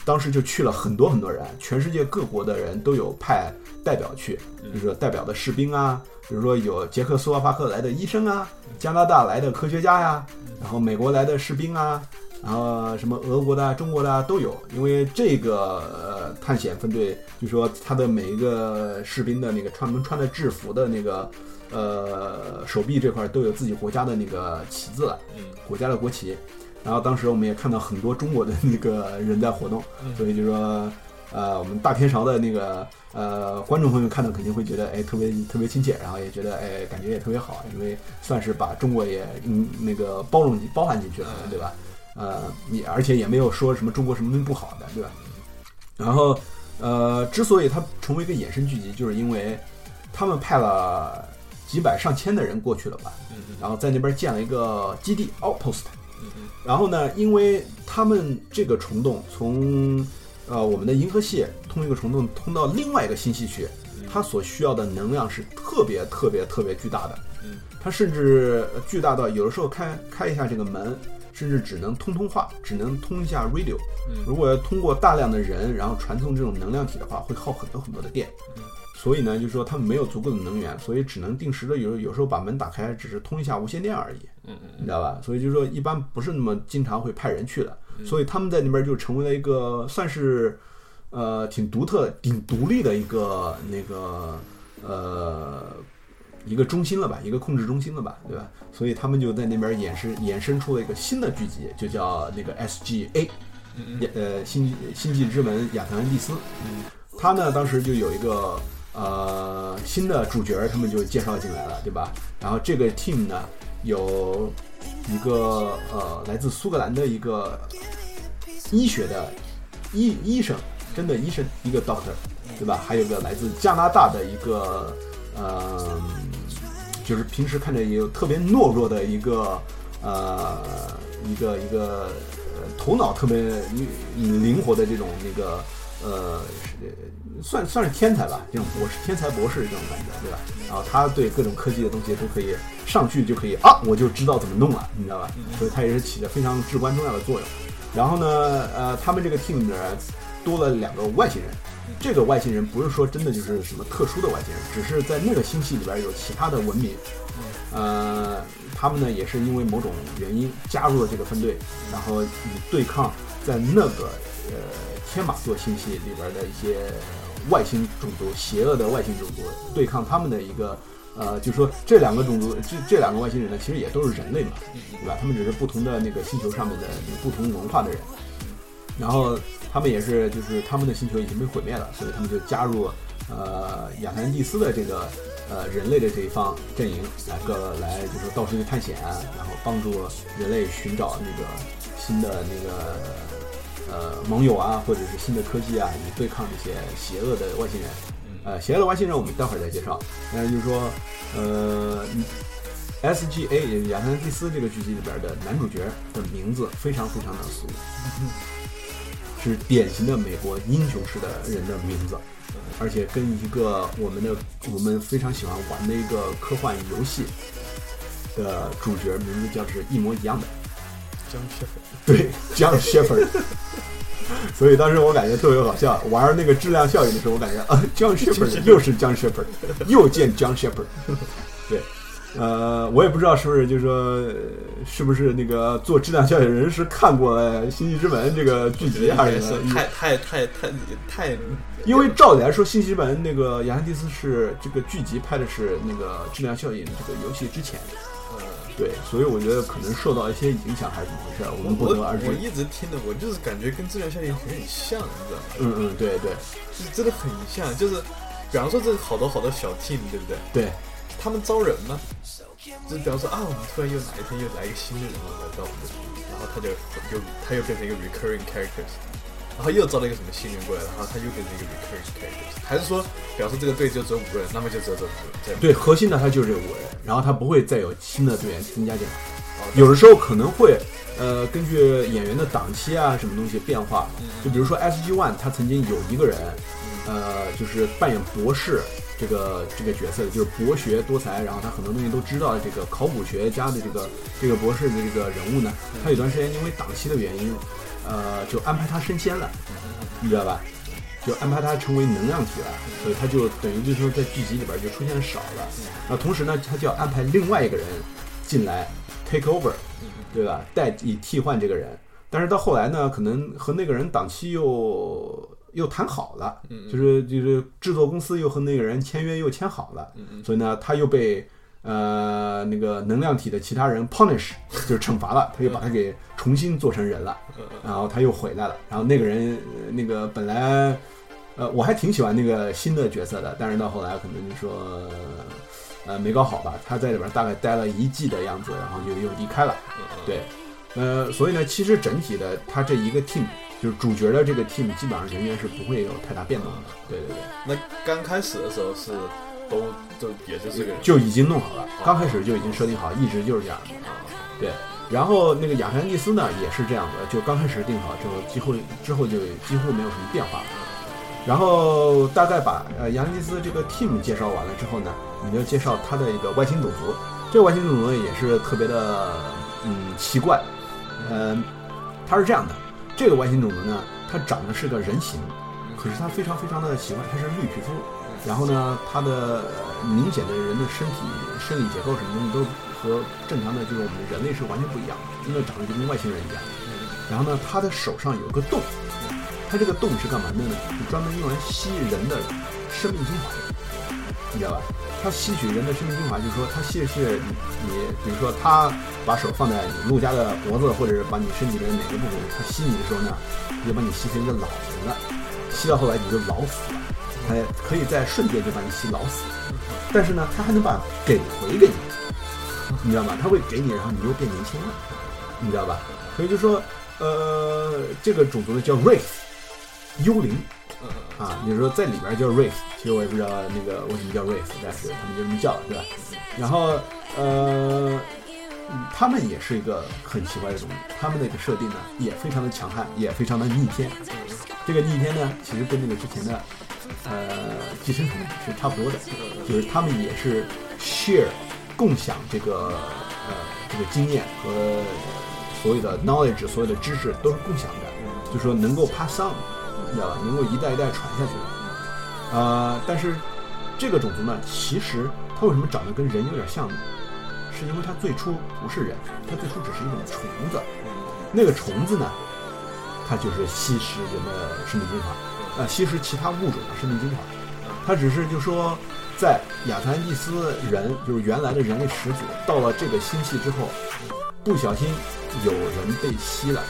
当时就去了很多很多人，全世界各国的人都有派代表去，就是说代表的士兵啊，比如说有捷克斯洛伐克来的医生啊，加拿大来的科学家呀，然后美国来的士兵啊，然后什么俄国的啊、中国的啊都有，因为这个呃探险分队，就说他的每一个士兵的那个穿穿的制服的那个呃手臂这块都有自己国家的那个旗子国家的国旗。然后当时我们也看到很多中国的那个人在活动，所以就说，呃，我们大天朝的那个呃观众朋友看到肯定会觉得哎特别特别亲切，然后也觉得哎感觉也特别好，因为算是把中国也嗯那个包容包含进去了，对吧？呃，也而且也没有说什么中国什么东西不好的，对吧？然后呃，之所以它成为一个衍生剧集，就是因为他们派了几百上千的人过去了吧，然后在那边建了一个基地 outpost。然后呢，因为他们这个虫洞从呃我们的银河系通一个虫洞通到另外一个星系去，它所需要的能量是特别特别特别巨大的。嗯，它甚至呃巨大到有的时候开开一下这个门，甚至只能通通话，只能通一下 radio。嗯如果要通过大量的人，然后传送这种能量体的话，会耗很多很多的电。所以呢，就是说他们没有足够的能源，所以只能定时的有有时候把门打开，只是通一下无线电而已。嗯嗯你知道吧？所以就是说，一般不是那么经常会派人去的，所以他们在那边就成为了一个算是呃挺独特、挺独立的一个那个呃一个中心了吧，一个控制中心了吧，对吧？所以他们就在那边衍生衍生出了一个新的剧集，就叫那个 SGA，嗯亚呃星星际之门亚特兰蒂斯。嗯他呢当时就有一个呃新的主角，他们就介绍进来了，对吧？然后这个 team 呢有一个呃来自苏格兰的一个医学的医医生，真的医生，一个 doctor，对吧？还有个来自加拿大的一个呃就是平时看着也有特别懦弱的一个呃一个一个呃头脑特别灵活的这种那个呃算算是天才吧，这种博士天才博士这种感觉，对吧？然后他对各种科技的东西都可以上去就可以啊，我就知道怎么弄了，你知道吧？所以他也是起着非常至关重要的作用。然后呢，呃，他们这个 team 里面多了两个外星人。这个外星人不是说真的就是什么特殊的外星人，只是在那个星系里边有其他的文明。呃，他们呢也是因为某种原因加入了这个分队，然后以对抗在那个呃天马座星系里边的一些外星种族，邪恶的外星种族，对抗他们的一个呃，就说这两个种族，这这两个外星人呢，其实也都是人类嘛，对吧？他们只是不同的那个星球上面的不同文化的人，然后他们也是，就是他们的星球已经被毁灭了，所以他们就加入呃亚特兰蒂斯的这个呃人类的这一方阵营，来个来就是到处去探险，然后帮助人类寻找那个新的那个呃盟友啊，或者是新的科技啊，以对抗这些邪恶的外星人。呃，邪恶的外星人我们待会儿再介绍。但是就是说，呃，SGA 亚特兰蒂斯这个剧集里边的男主角的名字非常非常的俗，是典型的美国英雄式的人的名字，而且跟一个我们的我们非常喜欢玩的一个科幻游戏的主角名字叫是一模一样的。江雪 对，John Shepard。所以当时我感觉特别好笑，玩那个质量效应的时候，我感觉啊，John Shepard 又是 John Shepard，又见 John Shepard。对，呃，我也不知道是不是，就是说，呃是不是那个做质量效应的人是看过《星际之门》这个剧集，还是是太太太太太，因为照理来说，《星际之门》那个亚特兰蒂斯是这个剧集拍的是那个质量效应这个游戏之前，呃，对，所以我觉得可能受到一些影响还是怎么回事，我们不得而知我。一直听的，我就是感觉跟质量效应很像，你知道吗？嗯嗯，对对就是真的很像，就是比方说这好多好多小 team，对不对？对，他们招人吗，就比方说啊，我们突然又哪一天又来一个新的人物来到我们这里，然后他就又他又变成一个 recurring characters，然后又招了一个什么新人过来，然后他又变成一个 recurring characters，还是说，表示这个队就只有五个人，那么就只有这五个人，这对，核心的他就是这五个人，然后他不会再有新的队员增加进来。哦有的时候可能会，呃，根据演员的档期啊，什么东西变化。就比如说 S G One，他曾经有一个人，呃，就是扮演博士这个这个角色，就是博学多才，然后他很多东西都知道。这个考古学家的这个这个博士的这个人物呢，他有段时间因为档期的原因，呃，就安排他升仙了，你知道吧？就安排他成为能量体了，所以他就等于就是说在剧集里边就出现少了。那同时呢，他就要安排另外一个人进来 take over，对吧？代以替换这个人。但是到后来呢，可能和那个人档期又又谈好了，就是就是制作公司又和那个人签约又签好了，所以呢，他又被呃那个能量体的其他人 punish，就是惩罚了，他又把他给重新做成人了，然后他又回来了，然后那个人呃那个本来。呃，我还挺喜欢那个新的角色的，但是到后来可能就说，呃，没搞好吧。他在里边大概待了一季的样子，然后就又离开了。对，呃，所以呢，其实整体的他这一个 team，就是主角的这个 team，基本上人员是不会有太大变动的。对对对，那刚开始的时候是都就也是这个，就已经弄好了，刚开始就已经设定好，一直就是这样的。对，然后那个亚特兰蒂斯呢也是这样的，就刚开始定好之后，几乎之后就几乎没有什么变化。然后大概把呃亚特兰蒂斯这个 team 介绍完了之后呢，你就介绍他的一个外星种族。这个外星种族呢也是特别的嗯奇怪，嗯、它是这样的，这个外星种族呢，它长得是个人形，可是它非常非常的奇怪，它是绿皮肤，然后呢，它的呃明显的人的身体生理结构什么东西都和正常的就是我们人类是完全不一样的，真的长得就跟外星人一样。然后呢，他的手上有个洞，他这个洞是干嘛的呢？是专门用来吸人的生命精华的，你知道吧？它吸取人的生命精华，就是说它吸的是你，比如说它把手放在你陆家的脖子，或者是把你身体的哪个部分，它吸你的时候呢，就把你吸成一个老人了，吸到后来你就老死了，它可以在瞬间就把你吸老死，但是呢，它还能把给回给你，你知道吗？它会给你，然后你又变年轻了，你知道吧？所以就说，呃，这个种族呢叫 Wraith，幽灵，啊，比如说在里边叫 race，其实我也不知道那个为什么叫 race，但是他们就这么叫，对吧？然后呃，嗯他们也是一个很奇怪的东西，他们那个设定呢也非常的强悍，也非常的逆天。这个逆天呢，其实跟那个之前的呃寄生虫是差不多的，就是他们也是 share 共享这个呃这个经验和所有的 knowledge，所有的知识都是共享的，就说能够 pass on，你知道吧？能够一代一代传下去的。呃，但是这个种族呢，其实它为什么长得跟人有点像呢？是因为它最初不是人，它最初只是一种虫子。那个虫子呢，它就是吸食人的生命精华，呃，吸食其他物种的生命精华。它只是就说，在亚特兰蒂斯人，就是原来的人类始祖，到了这个星系之后，不小心有人被吸了，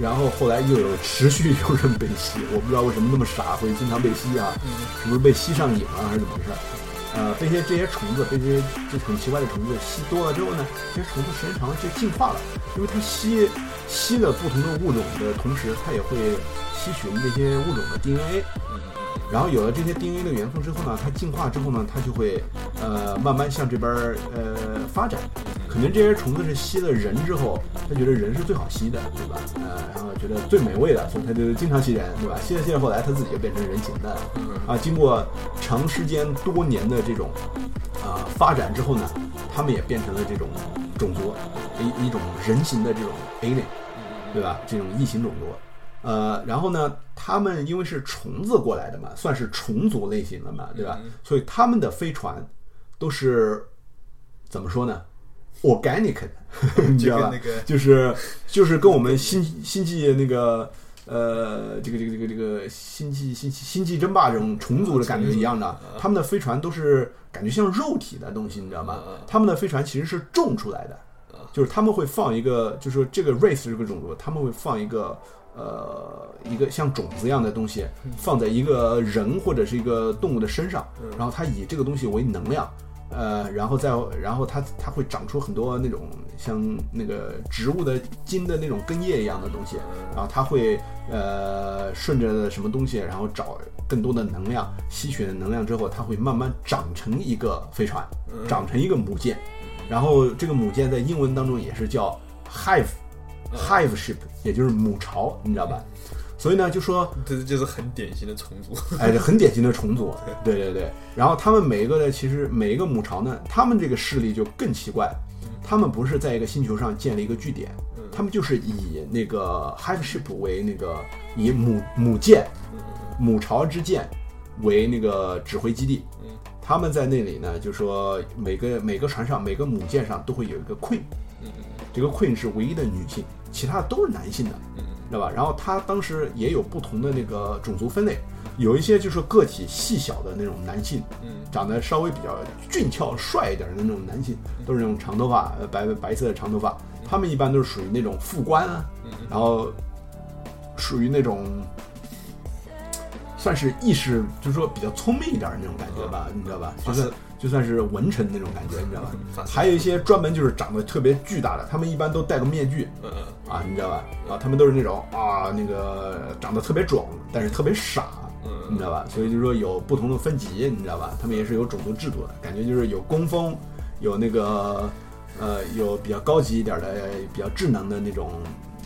然后后来又有持续有人被吸，我不知道为什么那么傻会经常被吸啊，是不是被吸上瘾了还是怎么回事？呃，被这些这些虫子，被这些就很奇怪的虫子吸多了之后呢，这些虫子时间长了就进化了，因为它吸吸了不同的物种的同时，它也会吸取那些物种的 DNA，然后有了这些 DNA 的元素之后呢，它进化之后呢，它就会呃慢慢向这边儿呃发展。可能这些虫子是吸了人之后，它觉得人是最好吸的，对吧？呃，然后觉得最美味的，所以它就经常吸人，对吧？吸着吸着后来，它自己就变成人形的了。啊，经过长时间多年的这种啊、发展之后呢，他们也变成了这种种族，一一种人形的这种 alien，对吧？这种异形种族。呃，然后呢，他们因为是虫子过来的嘛，算是虫族类型的嘛，对吧？所以他们的飞船都是怎么说呢？organic，的 你知道吧？就是 就是跟我们星星际那个呃这个这个这个这个星际星际星际争霸这种虫族的感觉一样的，他们的飞船都是感觉像肉体的东西，你知道吗？他们的飞船其实是种出来的，就是他们会放一个，就是说这个 race 这个种族，他们会放一个。呃，一个像种子一样的东西放在一个人或者是一个动物的身上，然后它以这个东西为能量，呃，然后再然后它它会长出很多那种像那个植物的茎的那种根叶一样的东西，然后它会呃顺着什么东西，然后找更多的能量，吸取了能量之后，它会慢慢长成一个飞船，长成一个母舰，然后这个母舰在英文当中也是叫 hive hive ship，也就是母巢，你知道吧？所以呢，就说这就是很典型的重组。哎，这很典型的重组，对。对对。然后他们每一个呢，其实每一个母巢呢，他们这个势力就更奇怪，他们不是在一个星球上建立一个据点，他们就是以那个 hive ship 为那个以母母舰、母巢之舰为那个指挥基地。他们在那里呢，就说每个每个船上每个母舰上都会有一个 queen，这个 queen 是唯一的女性，其他的都是男性的，知道吧？然后他当时也有不同的那个种族分类，有一些就是个体细小的那种男性，长得稍微比较俊俏帅一点的那种男性，都是那种长头发，呃白白色的长头发，他们一般都是属于那种副官啊，然后属于那种。算是意识，就是说比较聪明一点的那种感觉吧，你知道吧？就算就算是文臣那种感觉，你知道吧？还有一些专门就是长得特别巨大的，他们一般都戴个面具，啊，你知道吧？啊，他们都是那种啊，那个长得特别壮，但是特别傻，你知道吧？所以就是说有不同的分级，你知道吧？他们也是有种族制度的，感觉就是有工蜂，有那个呃，有比较高级一点的、比较智能的那种，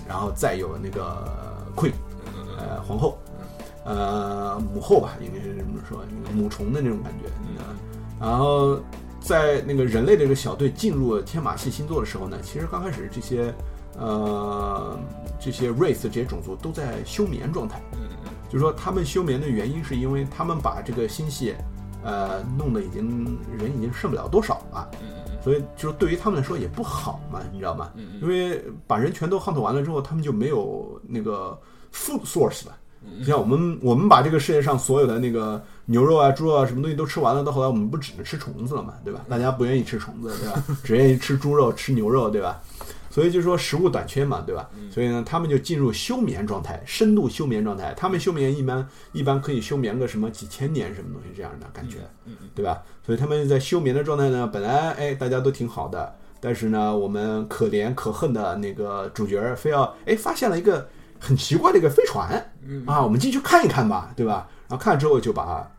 然后再有那个 queen，呃，皇后。呃，母后吧，应该是这么说，那个母虫的那种感觉。然后在那个人类这个小队进入天马系星座的时候呢，其实刚开始这些呃这些 race 这些种族都在休眠状态。就是说他们休眠的原因是因为他们把这个星系呃弄得已经人已经剩不了多少了。所以就是对于他们来说也不好嘛，你知道吗？因为把人全都 hunt 完了之后，他们就没有那个 food source 了。像我们，我们把这个世界上所有的那个牛肉啊、猪肉啊什么东西都吃完了，到后来我们不只能吃虫子了嘛，对吧？大家不愿意吃虫子，对吧？只愿意吃猪肉、吃牛肉，对吧？所以就说食物短缺嘛，对吧？所以呢，他们就进入休眠状态，深度休眠状态。他们休眠一般一般可以休眠个什么几千年什么东西这样的感觉，对吧？所以他们在休眠的状态呢，本来哎大家都挺好的，但是呢，我们可怜可恨的那个主角非要哎发现了一个。很奇怪的一个飞船，啊，我们进去看一看吧，对吧？然后看了之后就把它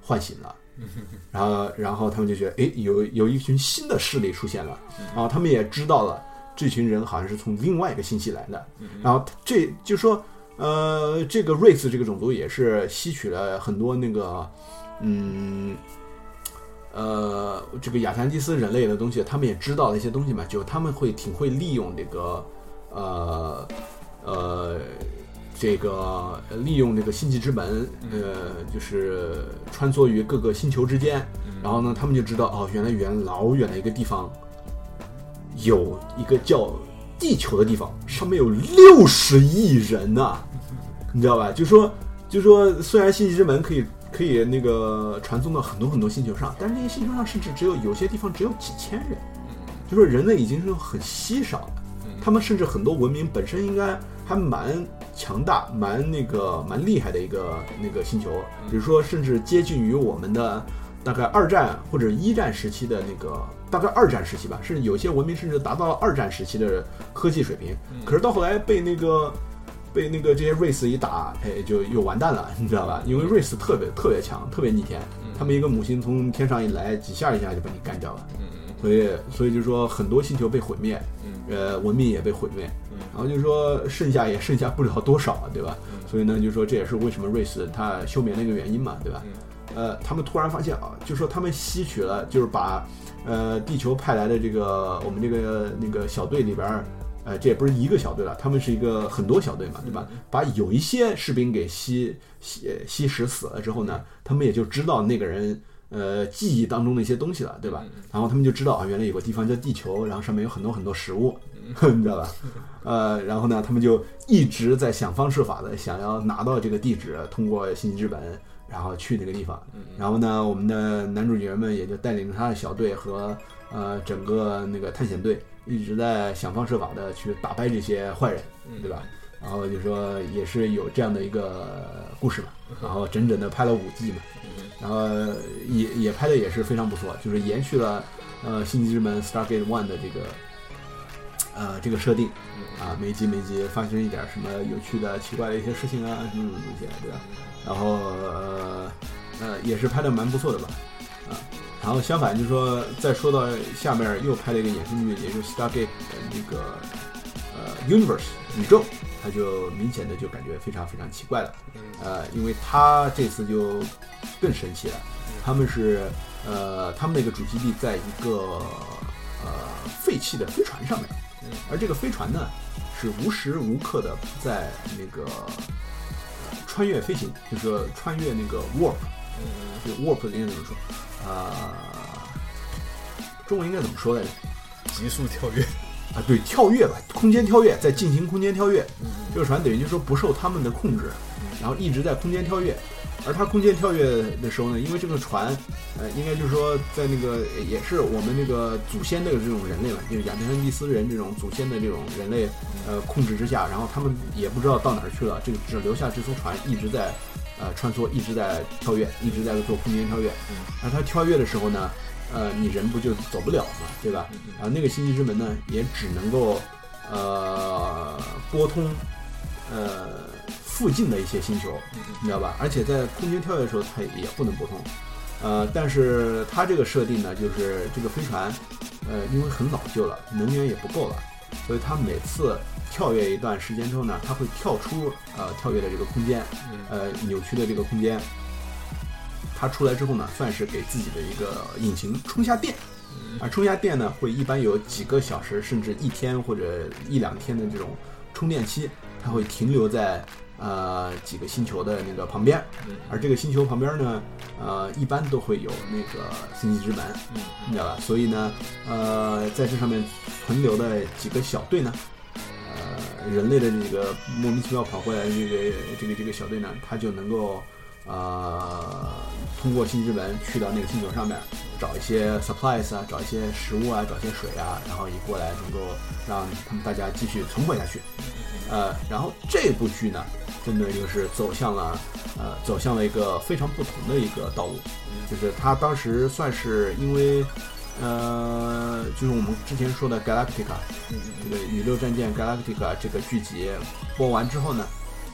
唤醒了，然后然后他们就觉得，哎，有有一群新的势力出现了，然后他们也知道了这群人好像是从另外一个星系来的，然后这就说，呃，这个瑞斯这个种族也是吸取了很多那个，嗯。呃，这个亚特兰蒂斯人类的东西，他们也知道了一些东西嘛，就他们会挺会利用这个，呃，呃，这个利用这个星际之门，呃，就是穿梭于各个星球之间，然后呢，他们就知道哦，原来远老远的一个地方，有一个叫地球的地方，上面有六十亿人呐，你知道吧？就说，就说，虽然星际之门可以。可以那个传送到很多很多星球上，但是那些星球上甚至只有有些地方只有几千人，就说人类已经是很稀少了。他们甚至很多文明本身应该还蛮强大、蛮那个蛮厉害的一个那个星球，比如说甚至接近于我们的大概二战或者一战时期的那个大概二战时期吧，甚至有些文明甚至达到了二战时期的科技水平。可是到后来被那个。被那个这些瑞斯一打，哎，就又完蛋了，你知道吧？因为瑞斯特别特别强，特别逆天。他们一个母星从天上一来，几下一下就把你干掉了。嗯所以，所以就说很多星球被毁灭，呃，文明也被毁灭。然后就是说剩下也剩下不了多少，对吧？所以呢，就是说这也是为什么瑞斯他休眠的一个原因嘛，对吧？呃，他们突然发现啊，就说他们吸取了，就是把呃地球派来的这个我们这个那个小队里边。呃，这也不是一个小队了，他们是一个很多小队嘛，对吧？把有一些士兵给吸吸吸食死了之后呢，他们也就知道那个人呃记忆当中的一些东西了，对吧？然后他们就知道啊，原来有个地方叫地球，然后上面有很多很多食物，你知道吧？呃，然后呢，他们就一直在想方设法的想要拿到这个地址，通过信息之本，然后去那个地方。然后呢，我们的男主角们也就带领他的小队和呃整个那个探险队。一直在想方设法的去打败这些坏人，对吧？然后就说也是有这样的一个故事嘛，然后整整的拍了五季嘛，然后也也拍的也是非常不错，就是延续了呃《星际之门》Stargate One 的这个呃这个设定啊，每集每集发生一点什么有趣的、奇怪的一些事情啊，什么什么东西，对吧？然后呃呃也是拍的蛮不错的吧，啊。然后相反，就是说，再说到下面又拍了一个衍生剧，也就是 Stargate 的那个呃 Universe 宇宙，它就明显的就感觉非常非常奇怪了。呃，因为他这次就更神奇了，他们是呃他们那个主基地在一个呃废弃的飞船上面，而这个飞船呢是无时无刻的在那个穿越飞行，就是穿越那个 warp，就 warp 应该怎么说？啊，中文应该怎么说来着？急速跳跃啊，对，跳跃吧，空间跳跃，在进行空间跳跃。这个船等于就是说不受他们的控制，然后一直在空间跳跃。而它空间跳跃的时候呢，因为这个船，呃，应该就是说在那个也是我们那个祖先的这种人类嘛，就是亚特兰蒂斯人这种祖先的这种人类，呃，控制之下，然后他们也不知道到哪儿去了，这个只留下这艘船一直在。呃，穿梭一直在跳跃，一直在做空间跳跃。嗯，而它跳跃的时候呢，呃，你人不就走不了嘛，对吧？啊，那个星际之门呢，也只能够呃拨通呃附近的一些星球，你知道吧？而且在空间跳跃的时候，它也不能拨通。呃，但是它这个设定呢，就是这个飞船，呃，因为很老旧了，能源也不够了，所以它每次。跳跃一段时间之后呢，它会跳出呃跳跃的这个空间，呃扭曲的这个空间。它出来之后呢，算是给自己的一个引擎充下电，而充下电呢，会一般有几个小时甚至一天或者一两天的这种充电期，它会停留在呃几个星球的那个旁边，而这个星球旁边呢，呃一般都会有那个星际之门，你知道吧？所以呢，呃在这上面存留的几个小队呢。呃人类的这个莫名其妙跑过来的这个这个这个小队呢，它就能够，呃，通过星之门去到那个星球上面，找一些 supplies 啊，找一些食物啊，找一些水啊，然后一过来能够让他们大家继续存活下去。呃，然后这部剧呢，真的就是走向了，呃，走向了一个非常不同的一个道路，就是他当时算是因为。呃，就是我们之前说的《Galactica》，这个宇宙战舰《Galactica》这个剧集播完之后呢，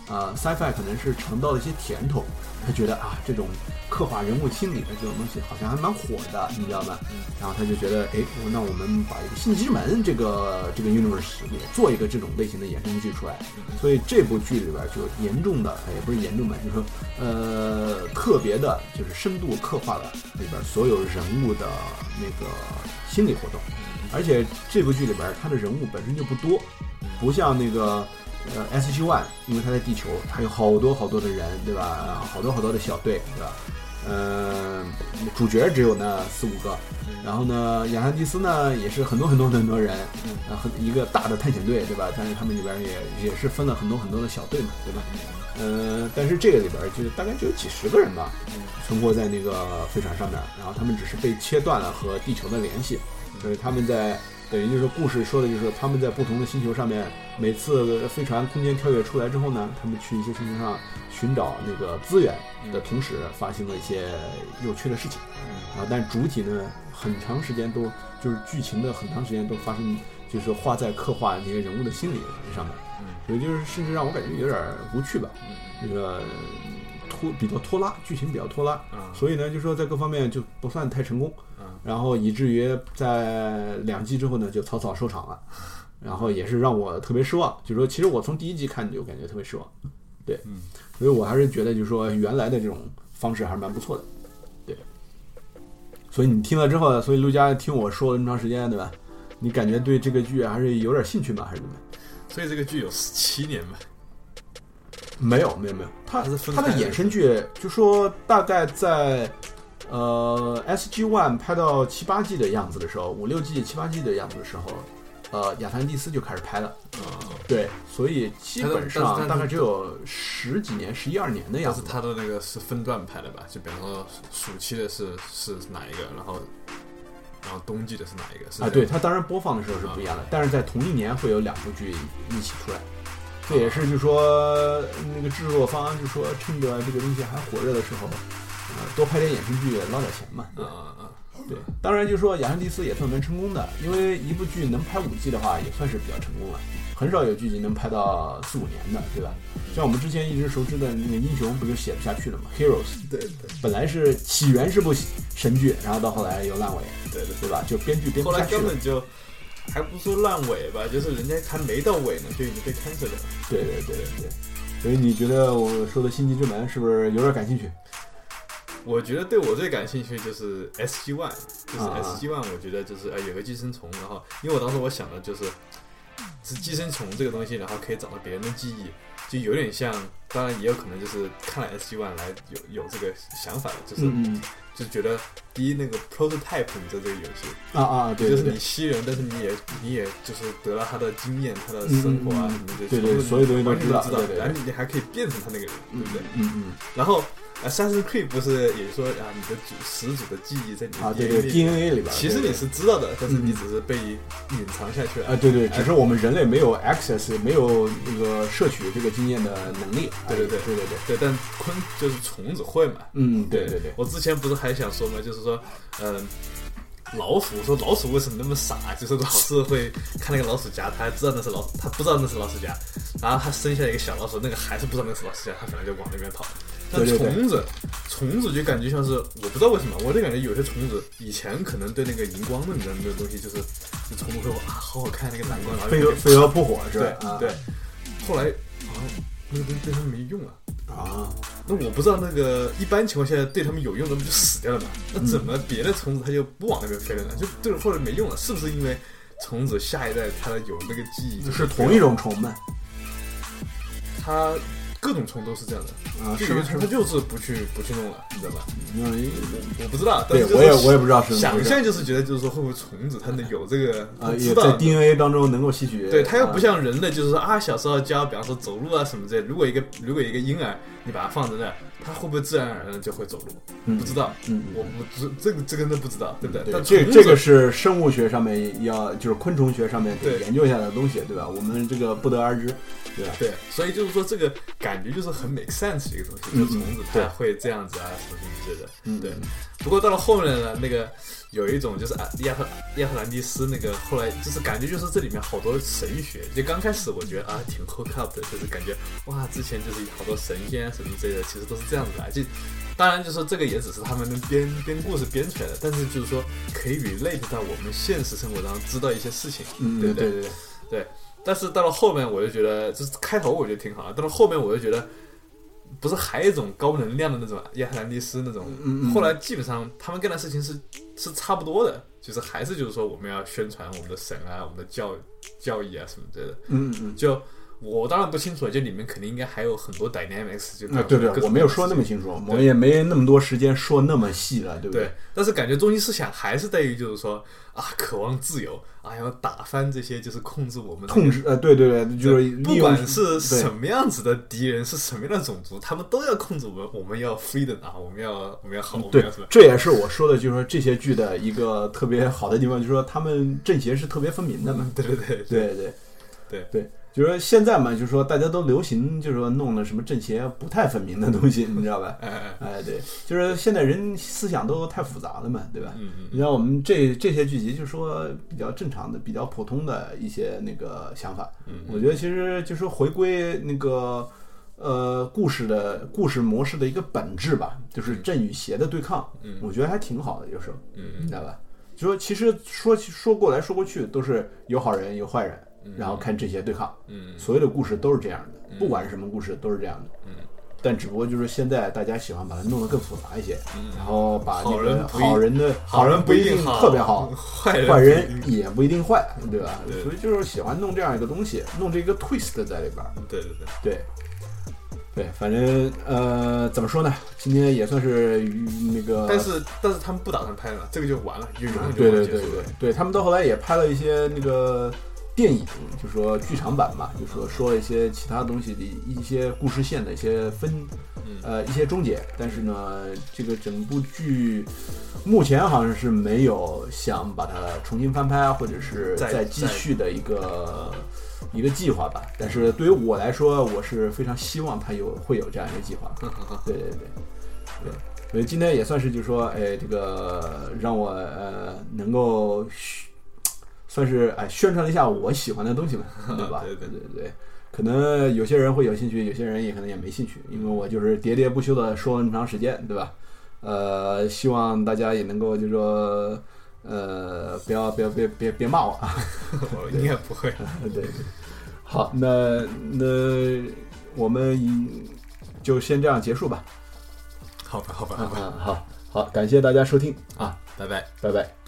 呃，sci-fi 可能是尝到了一些甜头，他觉得啊，这种刻画人物心理的这种东西好像还蛮火的，你知道吗？然后他就觉得，哎，那我们把一个《星际之门》这个这个 universe 也做一个这种类型的衍生剧出来，所以这部剧里边就严重的，也不是严重吧，就是说，呃，特别的，就是深度刻画了里边所有人物的那个心理活动，而且这部剧里边他的人物本身就不多，不像那个。呃，S G One，因为它在地球，它有好多好多的人，对吧？好多好多的小队，对吧？呃，主角只有那四五个，然后呢，亚特兰蒂斯呢也是很多很多很多人，啊，很一个大的探险队，对吧？但是他们里边也也是分了很多很多的小队嘛，对吧？呃，但是这个里边就大概只有几十个人吧，存活在那个飞船上面，然后他们只是被切断了和地球的联系，所以他们在。等于就是故事说的就是他们在不同的星球上面，每次飞船空间跳跃出来之后呢，他们去一些星球上寻找那个资源的同时，发生了一些有趣的事情啊。但主体呢，很长时间都就是剧情的很长时间都发生，就是画在刻画那些人物的心理上面，所以就是甚至让我感觉有点无趣吧。那个拖比较拖拉，剧情比较拖拉，所以呢，就说在各方面就不算太成功。然后以至于在两季之后呢，就草草收场了，然后也是让我特别失望。就是说，其实我从第一集看就感觉特别失望，对，嗯，所以我还是觉得就是说原来的这种方式还是蛮不错的，对。所以你听了之后，所以陆佳听我说了那么长时间，对吧？你感觉对这个剧还是有点兴趣吗？还是怎么？所以这个剧有十七年吧？没有，没有，没有。它它的衍生剧就说大概在。呃，S G One 拍到七八季的样子的时候，五六季、七八季的样子的时候，呃，亚特兰蒂斯就开始拍了。对，所以基本上大概只有十几年、十一二年的样子。他的那个是分段拍的吧？就比方说暑期的是是哪一个，然后然后冬季的是哪一个？啊，对，它当然播放的时候是不一样的，但是在同一年会有两部剧一起出来。这也是就说那个制作方就说趁着这个东西还火热的时候。多拍点衍生剧捞点钱嘛。嗯嗯嗯，对。当然，就说《亚特兰蒂斯》也算蛮成功的，因为一部剧能拍五季的话，也算是比较成功了。很少有剧集能拍到四五年的，对吧？像我们之前一直熟知的那个《英雄》，不就写不下去了吗？Heroes，对对。本来是起源是部神剧，然后到后来又烂尾，对对对吧？就编剧编不下去。后来根本就还不说烂尾吧，就是人家还没到尾呢，就已经被 cancel 了。对对对对。所以你觉得我说的《星际之门》是不是有点感兴趣？我觉得对我最感兴趣就是 S G One，就是 S G One，我觉得就是呃有个寄生虫，然后因为我当时我想的就是 是寄生虫这个东西，然后可以找到别人的记忆，就有点像，当然也有可能就是看了 S G One 来有有这个想法的，就是就觉得第一那个 prototype 你在这个游戏啊啊对，就是你吸人，但是你也你也就是得了他的经验，他的生活啊什么的，对对，所有东西都知道，对对，然后你还可以变成他那个人，对不对？嗯嗯，然后。啊，三十 K 不是也说啊，你的祖始祖的记忆在你啊，对对，DNA 里边，其实你是知道的，但是你只是被隐藏下去了啊，对对，只是我们人类没有 access，没有那个摄取这个经验的能力，对对对对对对，对，但昆就是虫子会嘛，嗯，对对对，我之前不是还想说嘛，就是说，嗯。老鼠说：“老鼠为什么那么傻？就是老是会看那个老鼠夹，他知道那是老，他不知道那是老鼠夹，然后他生下一个小老鼠，那个还是不知道那是老鼠夹，他反正就往那边跑。但虫子，虫子就感觉像是我不知道为什么，我就感觉有些虫子以前可能对那个荧光的那个东西就是，就虫子会啊，好好看那个蓝光，然后飞蛾飞蛾扑火是吧？对对，后来好像那个东西对他们没用了。”啊，那我不知道那个一般情况下对他们有用的不就死掉了吗？那怎么别的虫子它就不往那边飞了呢？就对或者没用了？是不是因为虫子下一代它有那个记忆？是同一种虫吗？它。各种虫都是这样的。啊，是虫它就是不去不去弄了，你知道吧？因为我不知道，对，我也我也不知道是想象就是觉得就是说会不会虫子它能有这个啊，也在 DNA 当中能够吸取，对，它又不像人类，就是说啊，小时候教，比方说走路啊什么之类，如果一个如果一个婴儿你把它放在那儿。它会不会自然而然就会走路？不知道，嗯，我不这这个这个都不知道，对不对？但这这个是生物学上面要就是昆虫学上面得研究一下的东西，对吧？我们这个不得而知，对吧？对，所以就是说这个感觉就是很 make sense 始一个东西，就虫子它会这样子啊，什么什么之类的。嗯，对。不过到了后面呢，那个有一种就是啊，亚特亚特兰蒂斯那个后来就是感觉就是这里面好多神学。就刚开始我觉得啊挺 hook up 的，就是感觉哇，之前就是好多神仙什么之类的，其实都是这样子来。就当然就是说这个也只是他们编编故事编出来的，但是就是说可以 relate 到我们现实生活当中知道一些事情，嗯，对不对对对？对。但是到了后面，我就觉得就是开头我觉得挺好的，到了后面我就觉得。不是还有一种高能量的那种亚特兰蒂斯那种，后来基本上他们干的事情是是差不多的，就是还是就是说我们要宣传我们的神啊，我们的教教义啊什么之类的。嗯嗯，就我当然不清楚，就里面肯定应该还有很多 dynamics。就对对，我没有说那么清楚，我们也没那么多时间说那么细了，对不对？但是感觉中心思想还是在于就是说。啊，渴望自由啊，要打翻这些就是控制我们控制呃，对对对，就是不管是什么样子的敌人，是什么样的种族，他们都要控制我们，我们要 freedom 啊，我们要我们要好，对，这也是我说的，就是说这些剧的一个特别好的地方，就是说他们正邪是特别分明的嘛，对对对对对对对。就是说现在嘛，就是说大家都流行，就是说弄的什么正邪不太分明的东西，你知道吧？哎哎，对，就是现在人思想都太复杂了嘛，对吧？嗯嗯。你像我们这这些剧集，就说比较正常的、比较普通的一些那个想法。嗯。我觉得其实就是回归那个呃故事的故事模式的一个本质吧，就是正与邪的对抗。嗯。我觉得还挺好的，有时候。嗯。你知道吧？就说其实说说过来说过去都是有好人有坏人。然后看这些对抗，嗯，所有的故事都是这样的，不管是什么故事都是这样的，嗯，但只不过就是现在大家喜欢把它弄得更复杂一些，嗯，然后把那个好人的好人不一定特别好，坏人也不一定坏，对吧？所以就是喜欢弄这样一个东西，弄这个 twist 在里边，对对对。对。对，反正呃，怎么说呢？今天也算是那个，但是但是他们不打算拍了，这个就完了，就永远对对对对。对，他们到后来也拍了一些那个。电影就说剧场版吧，就说说了一些其他东西的一些故事线的一些分，呃，一些终结。但是呢，这个整部剧目前好像是没有想把它重新翻拍或者是再继续的一个一个计划吧。但是对于我来说，我是非常希望它有会有这样一个计划。对对对对，所以今天也算是就是说，哎，这个让我呃能够。算是哎宣传了一下我喜欢的东西嘛，对吧？对对对对，可能有些人会有兴趣，有些人也可能也没兴趣，因为我就是喋喋不休的说了那么长时间，对吧？呃，希望大家也能够就是说，呃，不要不要别别别骂我啊，应该不会。对，好，那那我们就先这样结束吧。好吧，好吧，好吧，好好，感谢大家收听啊，拜拜，拜拜。